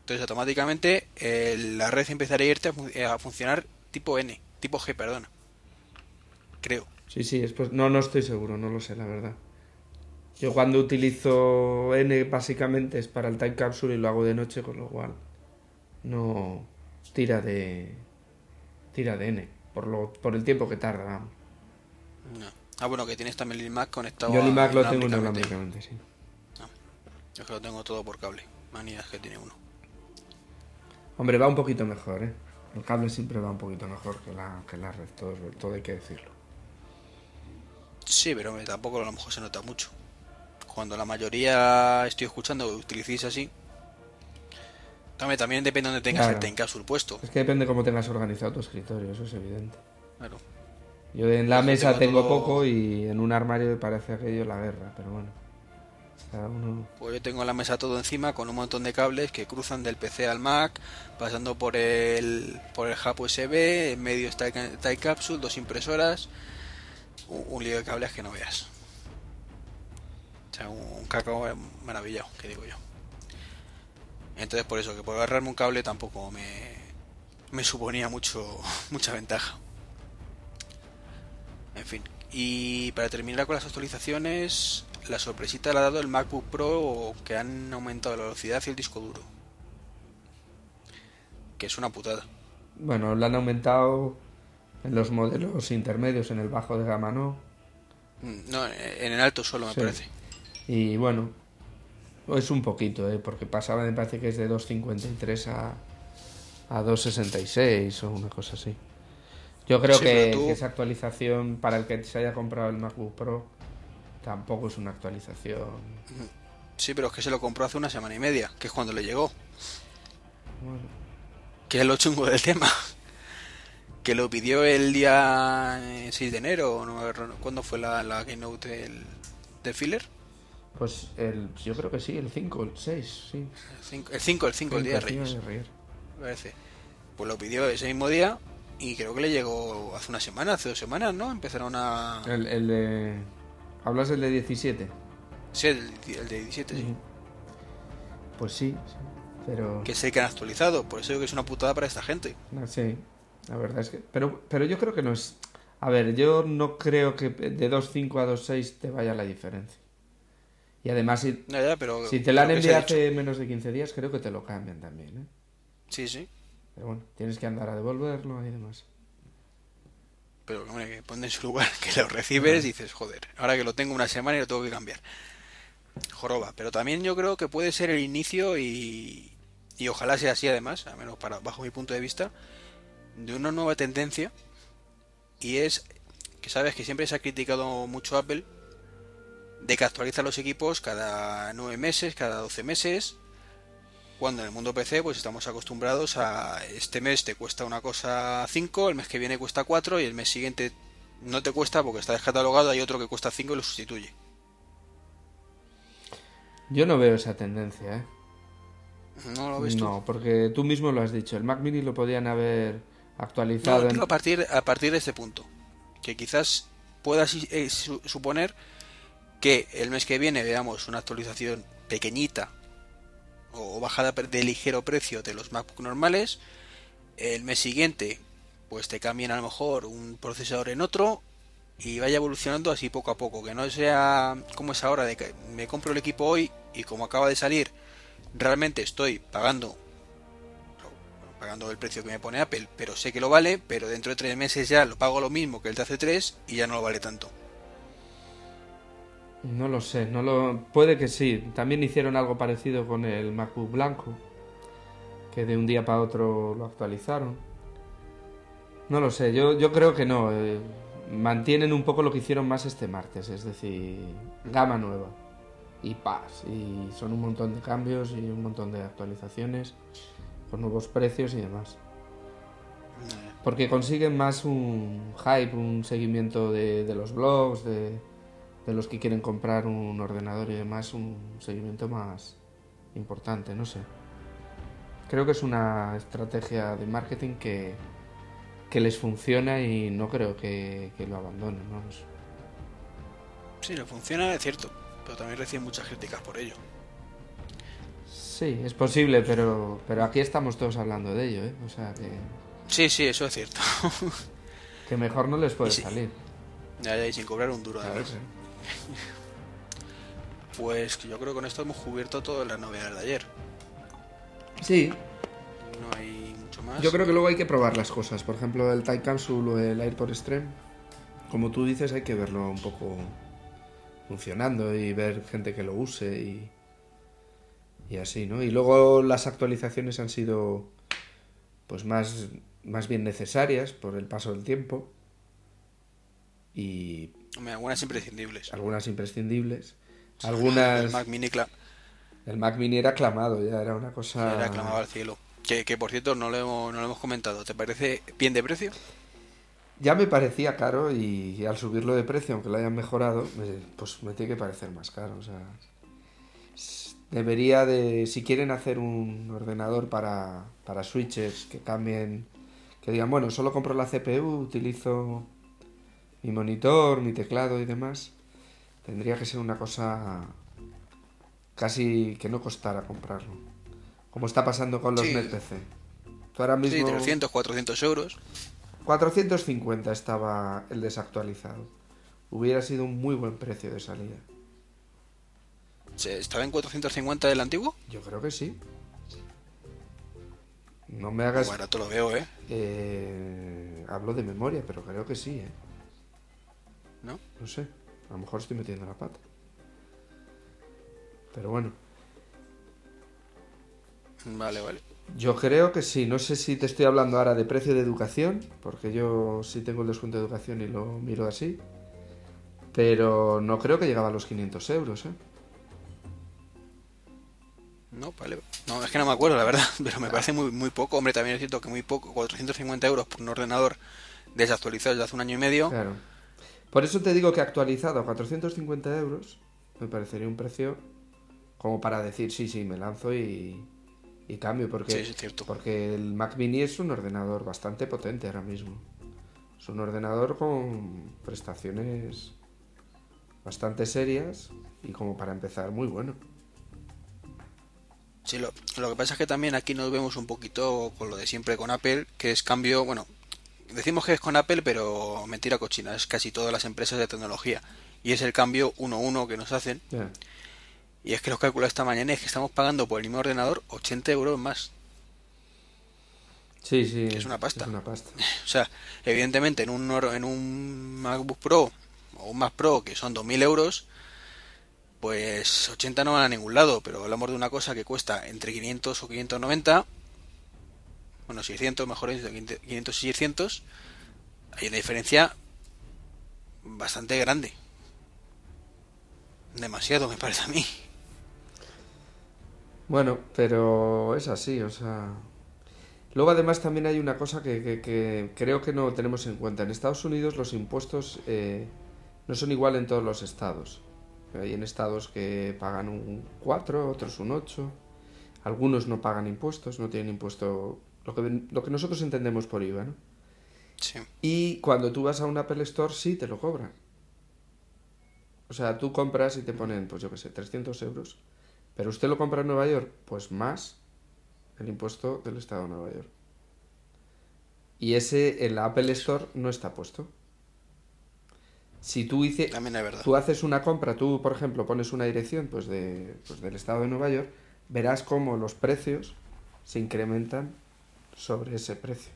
Entonces automáticamente la red empezaría a irte a, funcionar tipo N, tipo G, perdona. Creo. Sí, sí, pues no, no estoy seguro, no lo sé, la verdad. Yo cuando utilizo N básicamente es para el time capsule y lo hago de noche, con lo cual no tira de tira de N por lo por el tiempo que tarda, vamos. Ah, bueno, que tienes también el iMac conectado Yo el iMac lo tengo inalámbricamente, sí. Ah, yo que lo tengo todo por cable. Manías que tiene uno. Hombre, va un poquito mejor, ¿eh? El cable siempre va un poquito mejor que la, que la red, todo, hay que decirlo. Sí, pero tampoco a lo mejor se nota mucho. Cuando la mayoría estoy escuchando utilicéis así. También, también depende de donde tengas el Tencasur puesto. Es que depende cómo tengas organizado tu escritorio, eso es evidente. Claro. Yo en la mesa tengo poco y en un armario parece aquello la guerra, pero bueno. Pues yo tengo la mesa todo encima con un montón de cables que cruzan del PC al Mac, pasando por el por el hub USB, en medio está el Capsule, dos impresoras, un, lío de cables que no veas. Sea, un, cacao maravillado, que digo yo. Entonces por eso, que por agarrarme un cable tampoco me, me suponía mucho (laughs) mucha ventaja. En fin. Y para terminar con las actualizaciones, la sorpresita la ha dado el MacBook Pro que han aumentado la velocidad y el disco duro. Que es una putada. Bueno, lo han aumentado en los modelos intermedios, en el bajo de gama no. Mm, no, en el alto solo me parece. Y bueno, es un poquito, ¿eh? porque pasaba, me parece que es de 2.53 a, a 2.66 o una cosa así. Yo creo que, esa actualización para el que se haya comprado el MacBook Pro tampoco es una actualización. Sí, pero es que se lo compró hace una semana y media, que es cuando le llegó. Que es lo chungo del tema. Que lo pidió el día 6 de enero. ¿cuándo fue la, la keynote del, del filler? Pues el, yo creo que sí, el 5, el 6, sí. El 5, el 5, el, día de Reyes. Parece. Pues lo pidió ese mismo día y creo que le llegó hace una semana, hace dos semanas, ¿no? Empezaron a... El, el de... ¿Hablas del de 17? Sí, el, de 17, sí. Pues sí, pero... Que sé que han actualizado, por eso digo que es una putada para esta gente. Sí, la verdad es que... Pero, pero yo creo que no es... A ver, yo no creo que de 2.5 a 2.6 te vaya la diferencia. Y además, si, si te la han enviado hace menos de 15 días, creo que te lo cambian también. ¿eh? Sí, sí. Pero bueno, tienes que andar a devolverlo y demás. Pero hombre, que pon en su lugar, que lo recibes y dices, joder, ahora que lo tengo una semana y lo tengo que cambiar. Joroba. Pero también yo creo que puede ser el inicio y, y ojalá sea así además, al menos para, bajo mi punto de vista, de una nueva tendencia y es que sabes que siempre se ha criticado mucho Apple de que actualiza los equipos cada 9 meses, cada 12 meses, cuando en el mundo PC pues estamos acostumbrados a este mes te cuesta una cosa 5, el mes que viene cuesta 4 y el mes siguiente no te cuesta porque está descatalogado, hay otro que cuesta 5 y lo sustituye. Yo no veo esa tendencia, ¿eh? No lo ves tú. No, porque tú mismo lo has dicho, el Mac Mini lo podían haber actualizado. a, partir, a partir de este punto. Que quizás puedas eh, suponer que el mes que viene veamos una actualización pequeñita o bajada de ligero precio de los MacBook normales. El mes siguiente, pues te cambien a lo mejor un procesador en otro y vaya evolucionando así poco a poco. Que no sea como es ahora de que me compro el equipo hoy y como acaba de salir, realmente estoy pagando pagando el precio que me pone Apple, pero sé que lo vale, pero dentro de tres meses ya lo pago lo mismo que el de hace tres y ya no lo vale tanto. No lo sé, no lo puede que sí. También hicieron algo parecido con el MacBook blanco, que de un día para otro lo actualizaron. No lo sé, yo, yo creo que no. Eh, mantienen un poco lo que hicieron más este martes, es decir, gama nueva y paz. Y son un montón de cambios y un montón de actualizaciones con nuevos precios y demás. Porque consiguen más un hype, un seguimiento de, de los blogs, de, de, los que quieren comprar un ordenador y demás, un seguimiento más importante, no sé. Creo que es una estrategia de marketing que, que les funciona y no creo que, que lo abandonen, ¿no? Sí, no funciona, es cierto, pero también reciben muchas críticas por ello. Sí, es posible, pero, pero aquí estamos todos hablando de ello, ¿eh? O sea que... Sí, sí, eso es cierto. que mejor no les puede salir. Ya, ya, y sin cobrar un duro, además. Pues yo creo que con esto hemos cubierto todas las novedades de ayer. Sí. No hay mucho más. Yo creo que luego hay que probar las cosas. Por ejemplo, el Type Capsule o el AirPod Extreme. Como tú dices, hay que verlo un poco funcionando y ver gente que lo use y y así, ¿no? Y luego las actualizaciones han sido pues más, más bien necesarias por el paso del tiempo y algunas imprescindibles. Algunas imprescindibles. Algunas el Mac Mini El Mac Mini era aclamado, ya era una cosa Era aclamado al cielo. Que, que por cierto no lo, hemos, no lo hemos comentado. ¿Te parece bien de precio? Ya me parecía caro y, al subirlo de precio, aunque lo hayan mejorado, pues me tiene que parecer más caro. O sea, debería de, si quieren hacer un ordenador para, para switches que cambien, que digan, bueno, solo compro la CPU, utilizo mi monitor, mi teclado y demás, tendría que ser una cosa casi que no costara comprarlo. Como está pasando con los NetPC. Tú ahora mismo... Sí, 300, 400 euros. 450 estaba el desactualizado. Hubiera sido un muy buen precio de salida. ¿Estaba en 450 del antiguo? Yo creo que sí. No me hagas. Bueno, te lo veo, ¿eh? ¿eh? Hablo de memoria, pero creo que sí, ¿eh? ¿No? No sé. A lo mejor estoy metiendo la pata. Pero bueno. Vale, vale. Yo creo que sí. No sé si te estoy hablando ahora de precio de educación, porque yo sí tengo el descuento de educación y lo miro así. Pero no creo que llegaba a los 500 euros, ¿eh? No, vale. No, es que no me acuerdo, la verdad, (laughs) pero me parece muy, muy poco. Hombre, también es cierto que muy poco, 450 euros por un ordenador desactualizado desde hace un año y medio. Claro. Por eso te digo que actualizado a 450 euros, Me parecería un precio como para decir, sí, sí, me lanzo y, y cambio. Porque, Sí, es cierto. porque el Mac Mini es un ordenador bastante potente ahora mismo. Es un ordenador con prestaciones bastante serias y como para empezar muy bueno. Sí, lo, lo que pasa es que también aquí nos vemos un poquito con lo de siempre con Apple, que es cambio, bueno, decimos que es con Apple, pero mentira cochina, es casi todas las empresas de tecnología. Y es el cambio 1-1 que nos hacen. Y es que los calculé esta mañana es que estamos pagando por el mismo ordenador 80 euros más. Sí, sí. Que es una pasta. Es una pasta. (laughs) O sea, evidentemente en un, en un MacBook Pro o un Mac Pro que son 2.000 euros, pues 80 no van a ningún lado, pero hablamos de una cosa que cuesta entre 500 o 590, bueno, 600, mejor dicho, 500 y 600, hay una diferencia bastante grande. Demasiado, me parece a mí. Bueno, pero es así, o sea... Luego además también hay una cosa que, creo que no tenemos en cuenta. En Estados Unidos los impuestos eh, no son igual en todos los estados. Hay en estados que pagan un 4, otros un 8. Algunos no pagan impuestos, no tienen impuesto... Lo que, lo que nosotros entendemos por IVA, ¿no? Sí. Y cuando tú vas a un Apple Store sí te lo cobran. O sea, tú compras y te ponen, pues yo qué sé, 300 euros. Pero usted lo compra en Nueva York, pues más el impuesto del Estado de Nueva York. Y ese en la Apple Store no está puesto. Si tú, hice, También es verdad. tú haces una compra, tú por ejemplo pones una dirección pues de, pues del Estado de Nueva York, verás cómo los precios se incrementan sobre ese precio.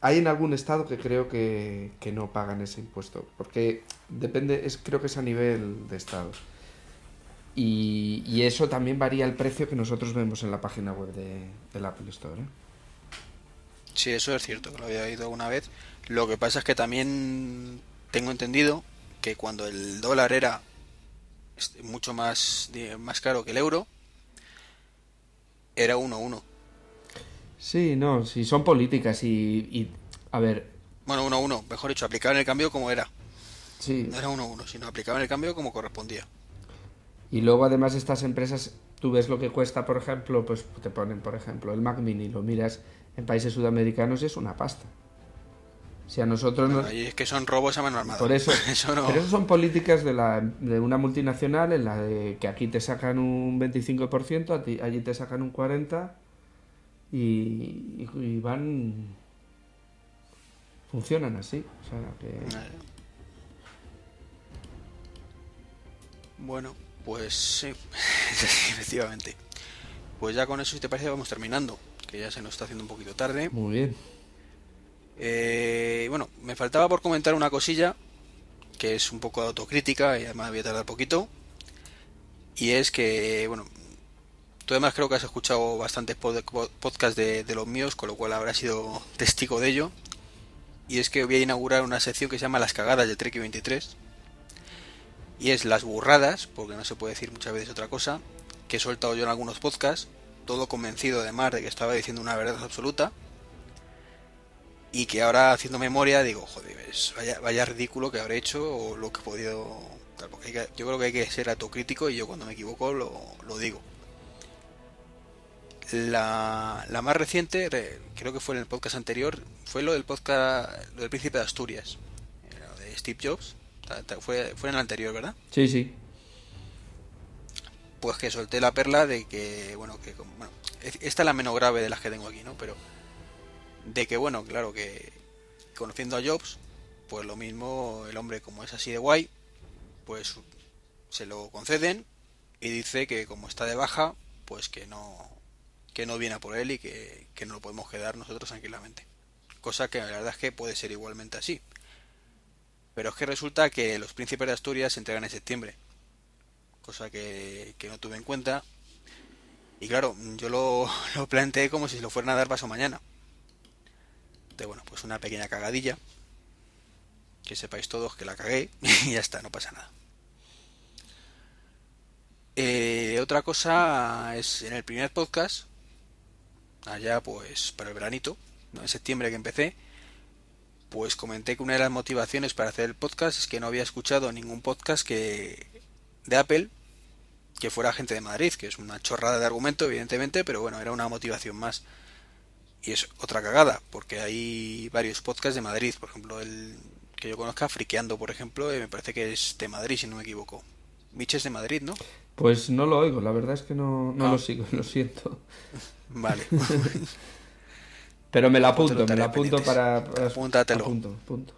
Hay en algún estado que creo que, que no pagan ese impuesto, porque depende, es, creo que es a nivel de estado. Y, y eso también varía el precio que nosotros vemos en la página web de, del Apple Store. ¿eh? Sí, eso es cierto, que lo había oído alguna vez. Lo que pasa es que también tengo entendido que cuando el dólar era mucho más, más caro que el euro, era 1-1. Sí, no, sí, son políticas y, y a ver, Bueno, 1-1, mejor dicho, aplicaban el cambio como era. sí, No era 1-1, sino aplicaban el cambio como correspondía. Y luego además estas empresas, tú ves lo que cuesta, por ejemplo, pues te ponen, por ejemplo, el Mac Mini, lo miras en países sudamericanos y es una pasta. Si a nosotros nos... Ahí es que son robos a mano armada. Por eso, (laughs) eso no. pero eso son políticas de, la, de una multinacional en la de que aquí te sacan un 25%, a ti, allí te sacan un 40% y, van... Funcionan así. O sea, que... Bueno, pues sí, (laughs) efectivamente. Pues ya con eso, si te parece, vamos terminando. Que ya se nos está haciendo un poquito tarde. Muy bien. Eh, bueno, me faltaba por comentar una cosilla que es un poco autocrítica y además voy a tardar poquito. Y es que, bueno, tú además creo que has escuchado bastantes pod- pod- podcasts de, los míos, con lo cual habrás sido testigo de ello. Y es que voy a inaugurar una sección que se llama Las cagadas de Trek 23. Y es las burradas, porque no se puede decir muchas veces otra cosa, que he soltado yo en algunos podcasts, todo convencido además de que estaba diciendo una verdad absoluta y que ahora haciendo memoria digo, joder, vaya, vaya ridículo que habré hecho o lo que he podido... tal, porque yo creo que hay que ser autocrítico y yo cuando me equivoco lo digo. La, la más reciente, re- creo que fue en el podcast anterior, fue lo del podcast lo del Príncipe de Asturias, eh, de Steve Jobs, fue, fue en el anterior, ¿verdad? Sí, sí. Pues que solté la perla de que, bueno, que como- bueno, es- esta es la menos grave de las que tengo aquí, ¿no? Pero de que, bueno, claro que conociendo a Jobs, pues lo mismo, el hombre como es así de guay, pues se lo conceden y dice que como está de baja, pues que no que no viene por él y que, que no lo podemos quedar nosotros tranquilamente. Cosa que la verdad es que puede ser igualmente así. Pero es que resulta que los príncipes de Asturias se entregan en septiembre. Cosa que, que no tuve en cuenta. Y claro, yo lo, (laughs) lo planteé como si se lo fueran a dar paso mañana. De bueno, pues una pequeña cagadilla. Que sepáis todos que la cagué (laughs) y ya está, no pasa nada. Eh, otra cosa es en el primer podcast, allá pues para el veranito, en septiembre que empecé, pues comenté que una de las motivaciones para hacer el podcast es que no había escuchado ningún podcast que de Apple que fuera gente de Madrid, que es una chorrada de argumento, evidentemente, pero bueno, era una motivación más. Y es otra cagada, porque hay varios podcasts de Madrid, por ejemplo, el que yo conozca, Friqueando, por ejemplo, eh, me parece que es de Madrid, si no me equivoco. Mitch es de Madrid, ¿no? Pues no lo oigo, la verdad es que no, no Ah. lo sigo, (laughs) lo siento. Vale. (laughs) Pero me la apunto, me la apunto para... para- Apúntatelo. Apunto, apunto.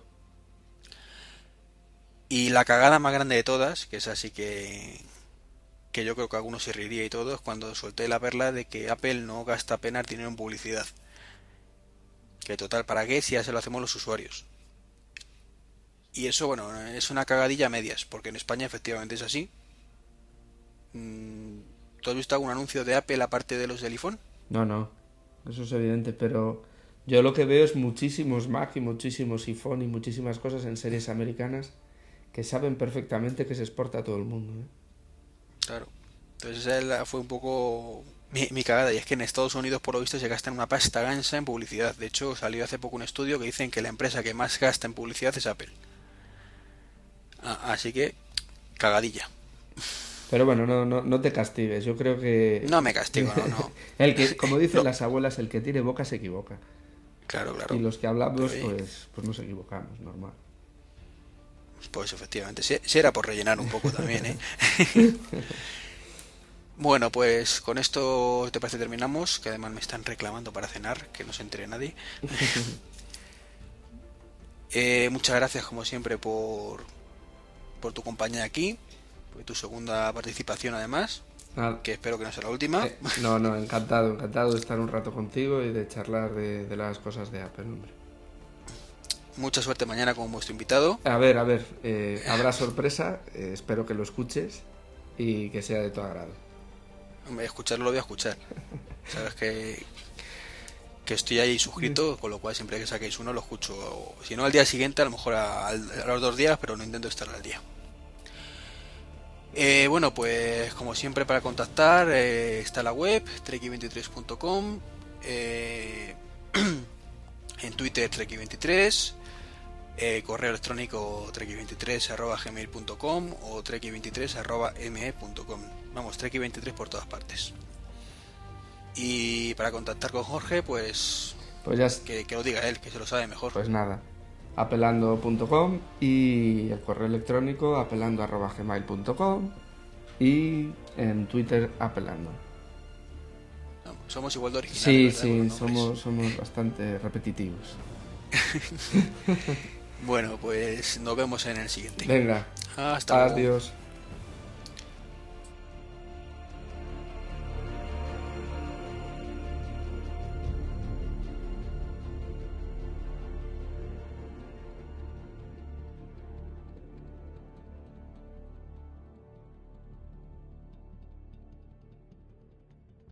Y la cagada más grande de todas, que es así que que yo creo que algunos se reiría y todo, es cuando solté la perla de que Apple no gasta apenas dinero en publicidad. Que total, ¿para qué si ya se lo hacemos los usuarios? Y eso, bueno, es una cagadilla a medias, porque en España efectivamente es así. Mm, ¿Tú has visto algún anuncio de Apple aparte de los del iPhone? No, no, eso es evidente, pero yo lo que veo es muchísimos Mac y muchísimos iPhone y muchísimas cosas en series americanas que saben perfectamente que se exporta a todo el mundo. ¿eh? Claro. Entonces esa fue un poco mi, mi cagada. Y es que en Estados Unidos, por lo visto, se gastan una pasta gansa en publicidad. De hecho, salió hace poco un estudio que dicen que la empresa que más gasta en publicidad es Apple. Ah, así que, cagadilla. Pero bueno, no, no, no te castigues, yo creo que... No me castigo, no, no. (laughs) El que, como dicen No. las abuelas, el que tiene boca se equivoca. Claro, claro. Y los que hablamos, Sí. pues, pues nos equivocamos, normal. Pues efectivamente, si, si era por rellenar un poco también, ¿eh? (laughs) bueno, pues con esto te parece terminamos, que además me están reclamando para cenar, que no se entere nadie. (laughs) Eh, muchas gracias como siempre por, por tu compañía aquí, tu segunda participación además, Nada. que espero que no sea la última. Eh, no, no, encantado, encantado de estar un rato contigo y de charlar de, de las cosas de Apple, hombre. Mucha suerte mañana con vuestro invitado. A ver, a ver, eh, habrá sorpresa, eh, espero que lo escuches y que sea de tu agrado. Hombre, escucharlo lo voy a escuchar. (laughs) Sabes que, que estoy ahí suscrito, con lo cual siempre que saquéis uno lo escucho. Si no al día siguiente, a lo mejor a, a los dos días, pero no intento estar al día. Eh, bueno, pues como siempre para contactar eh, está la web treki23.com, eh, (clears throat) en Twitter treki23, eh, correo electrónico treki23.gmail.com o treki23.me.com. Vamos, treki23 por todas partes. Y para contactar con Jorge, pues Pues ya, que, que lo diga él, que se lo sabe mejor. pues nada, apelando.com y el correo electrónico apelando.gmail.com y en Twitter apelando. No, somos igual de originales. Sí, sí, somos bastante repetitivos. (laughs) Bueno, pues nos vemos en el siguiente. Venga, Hasta luego. adiós.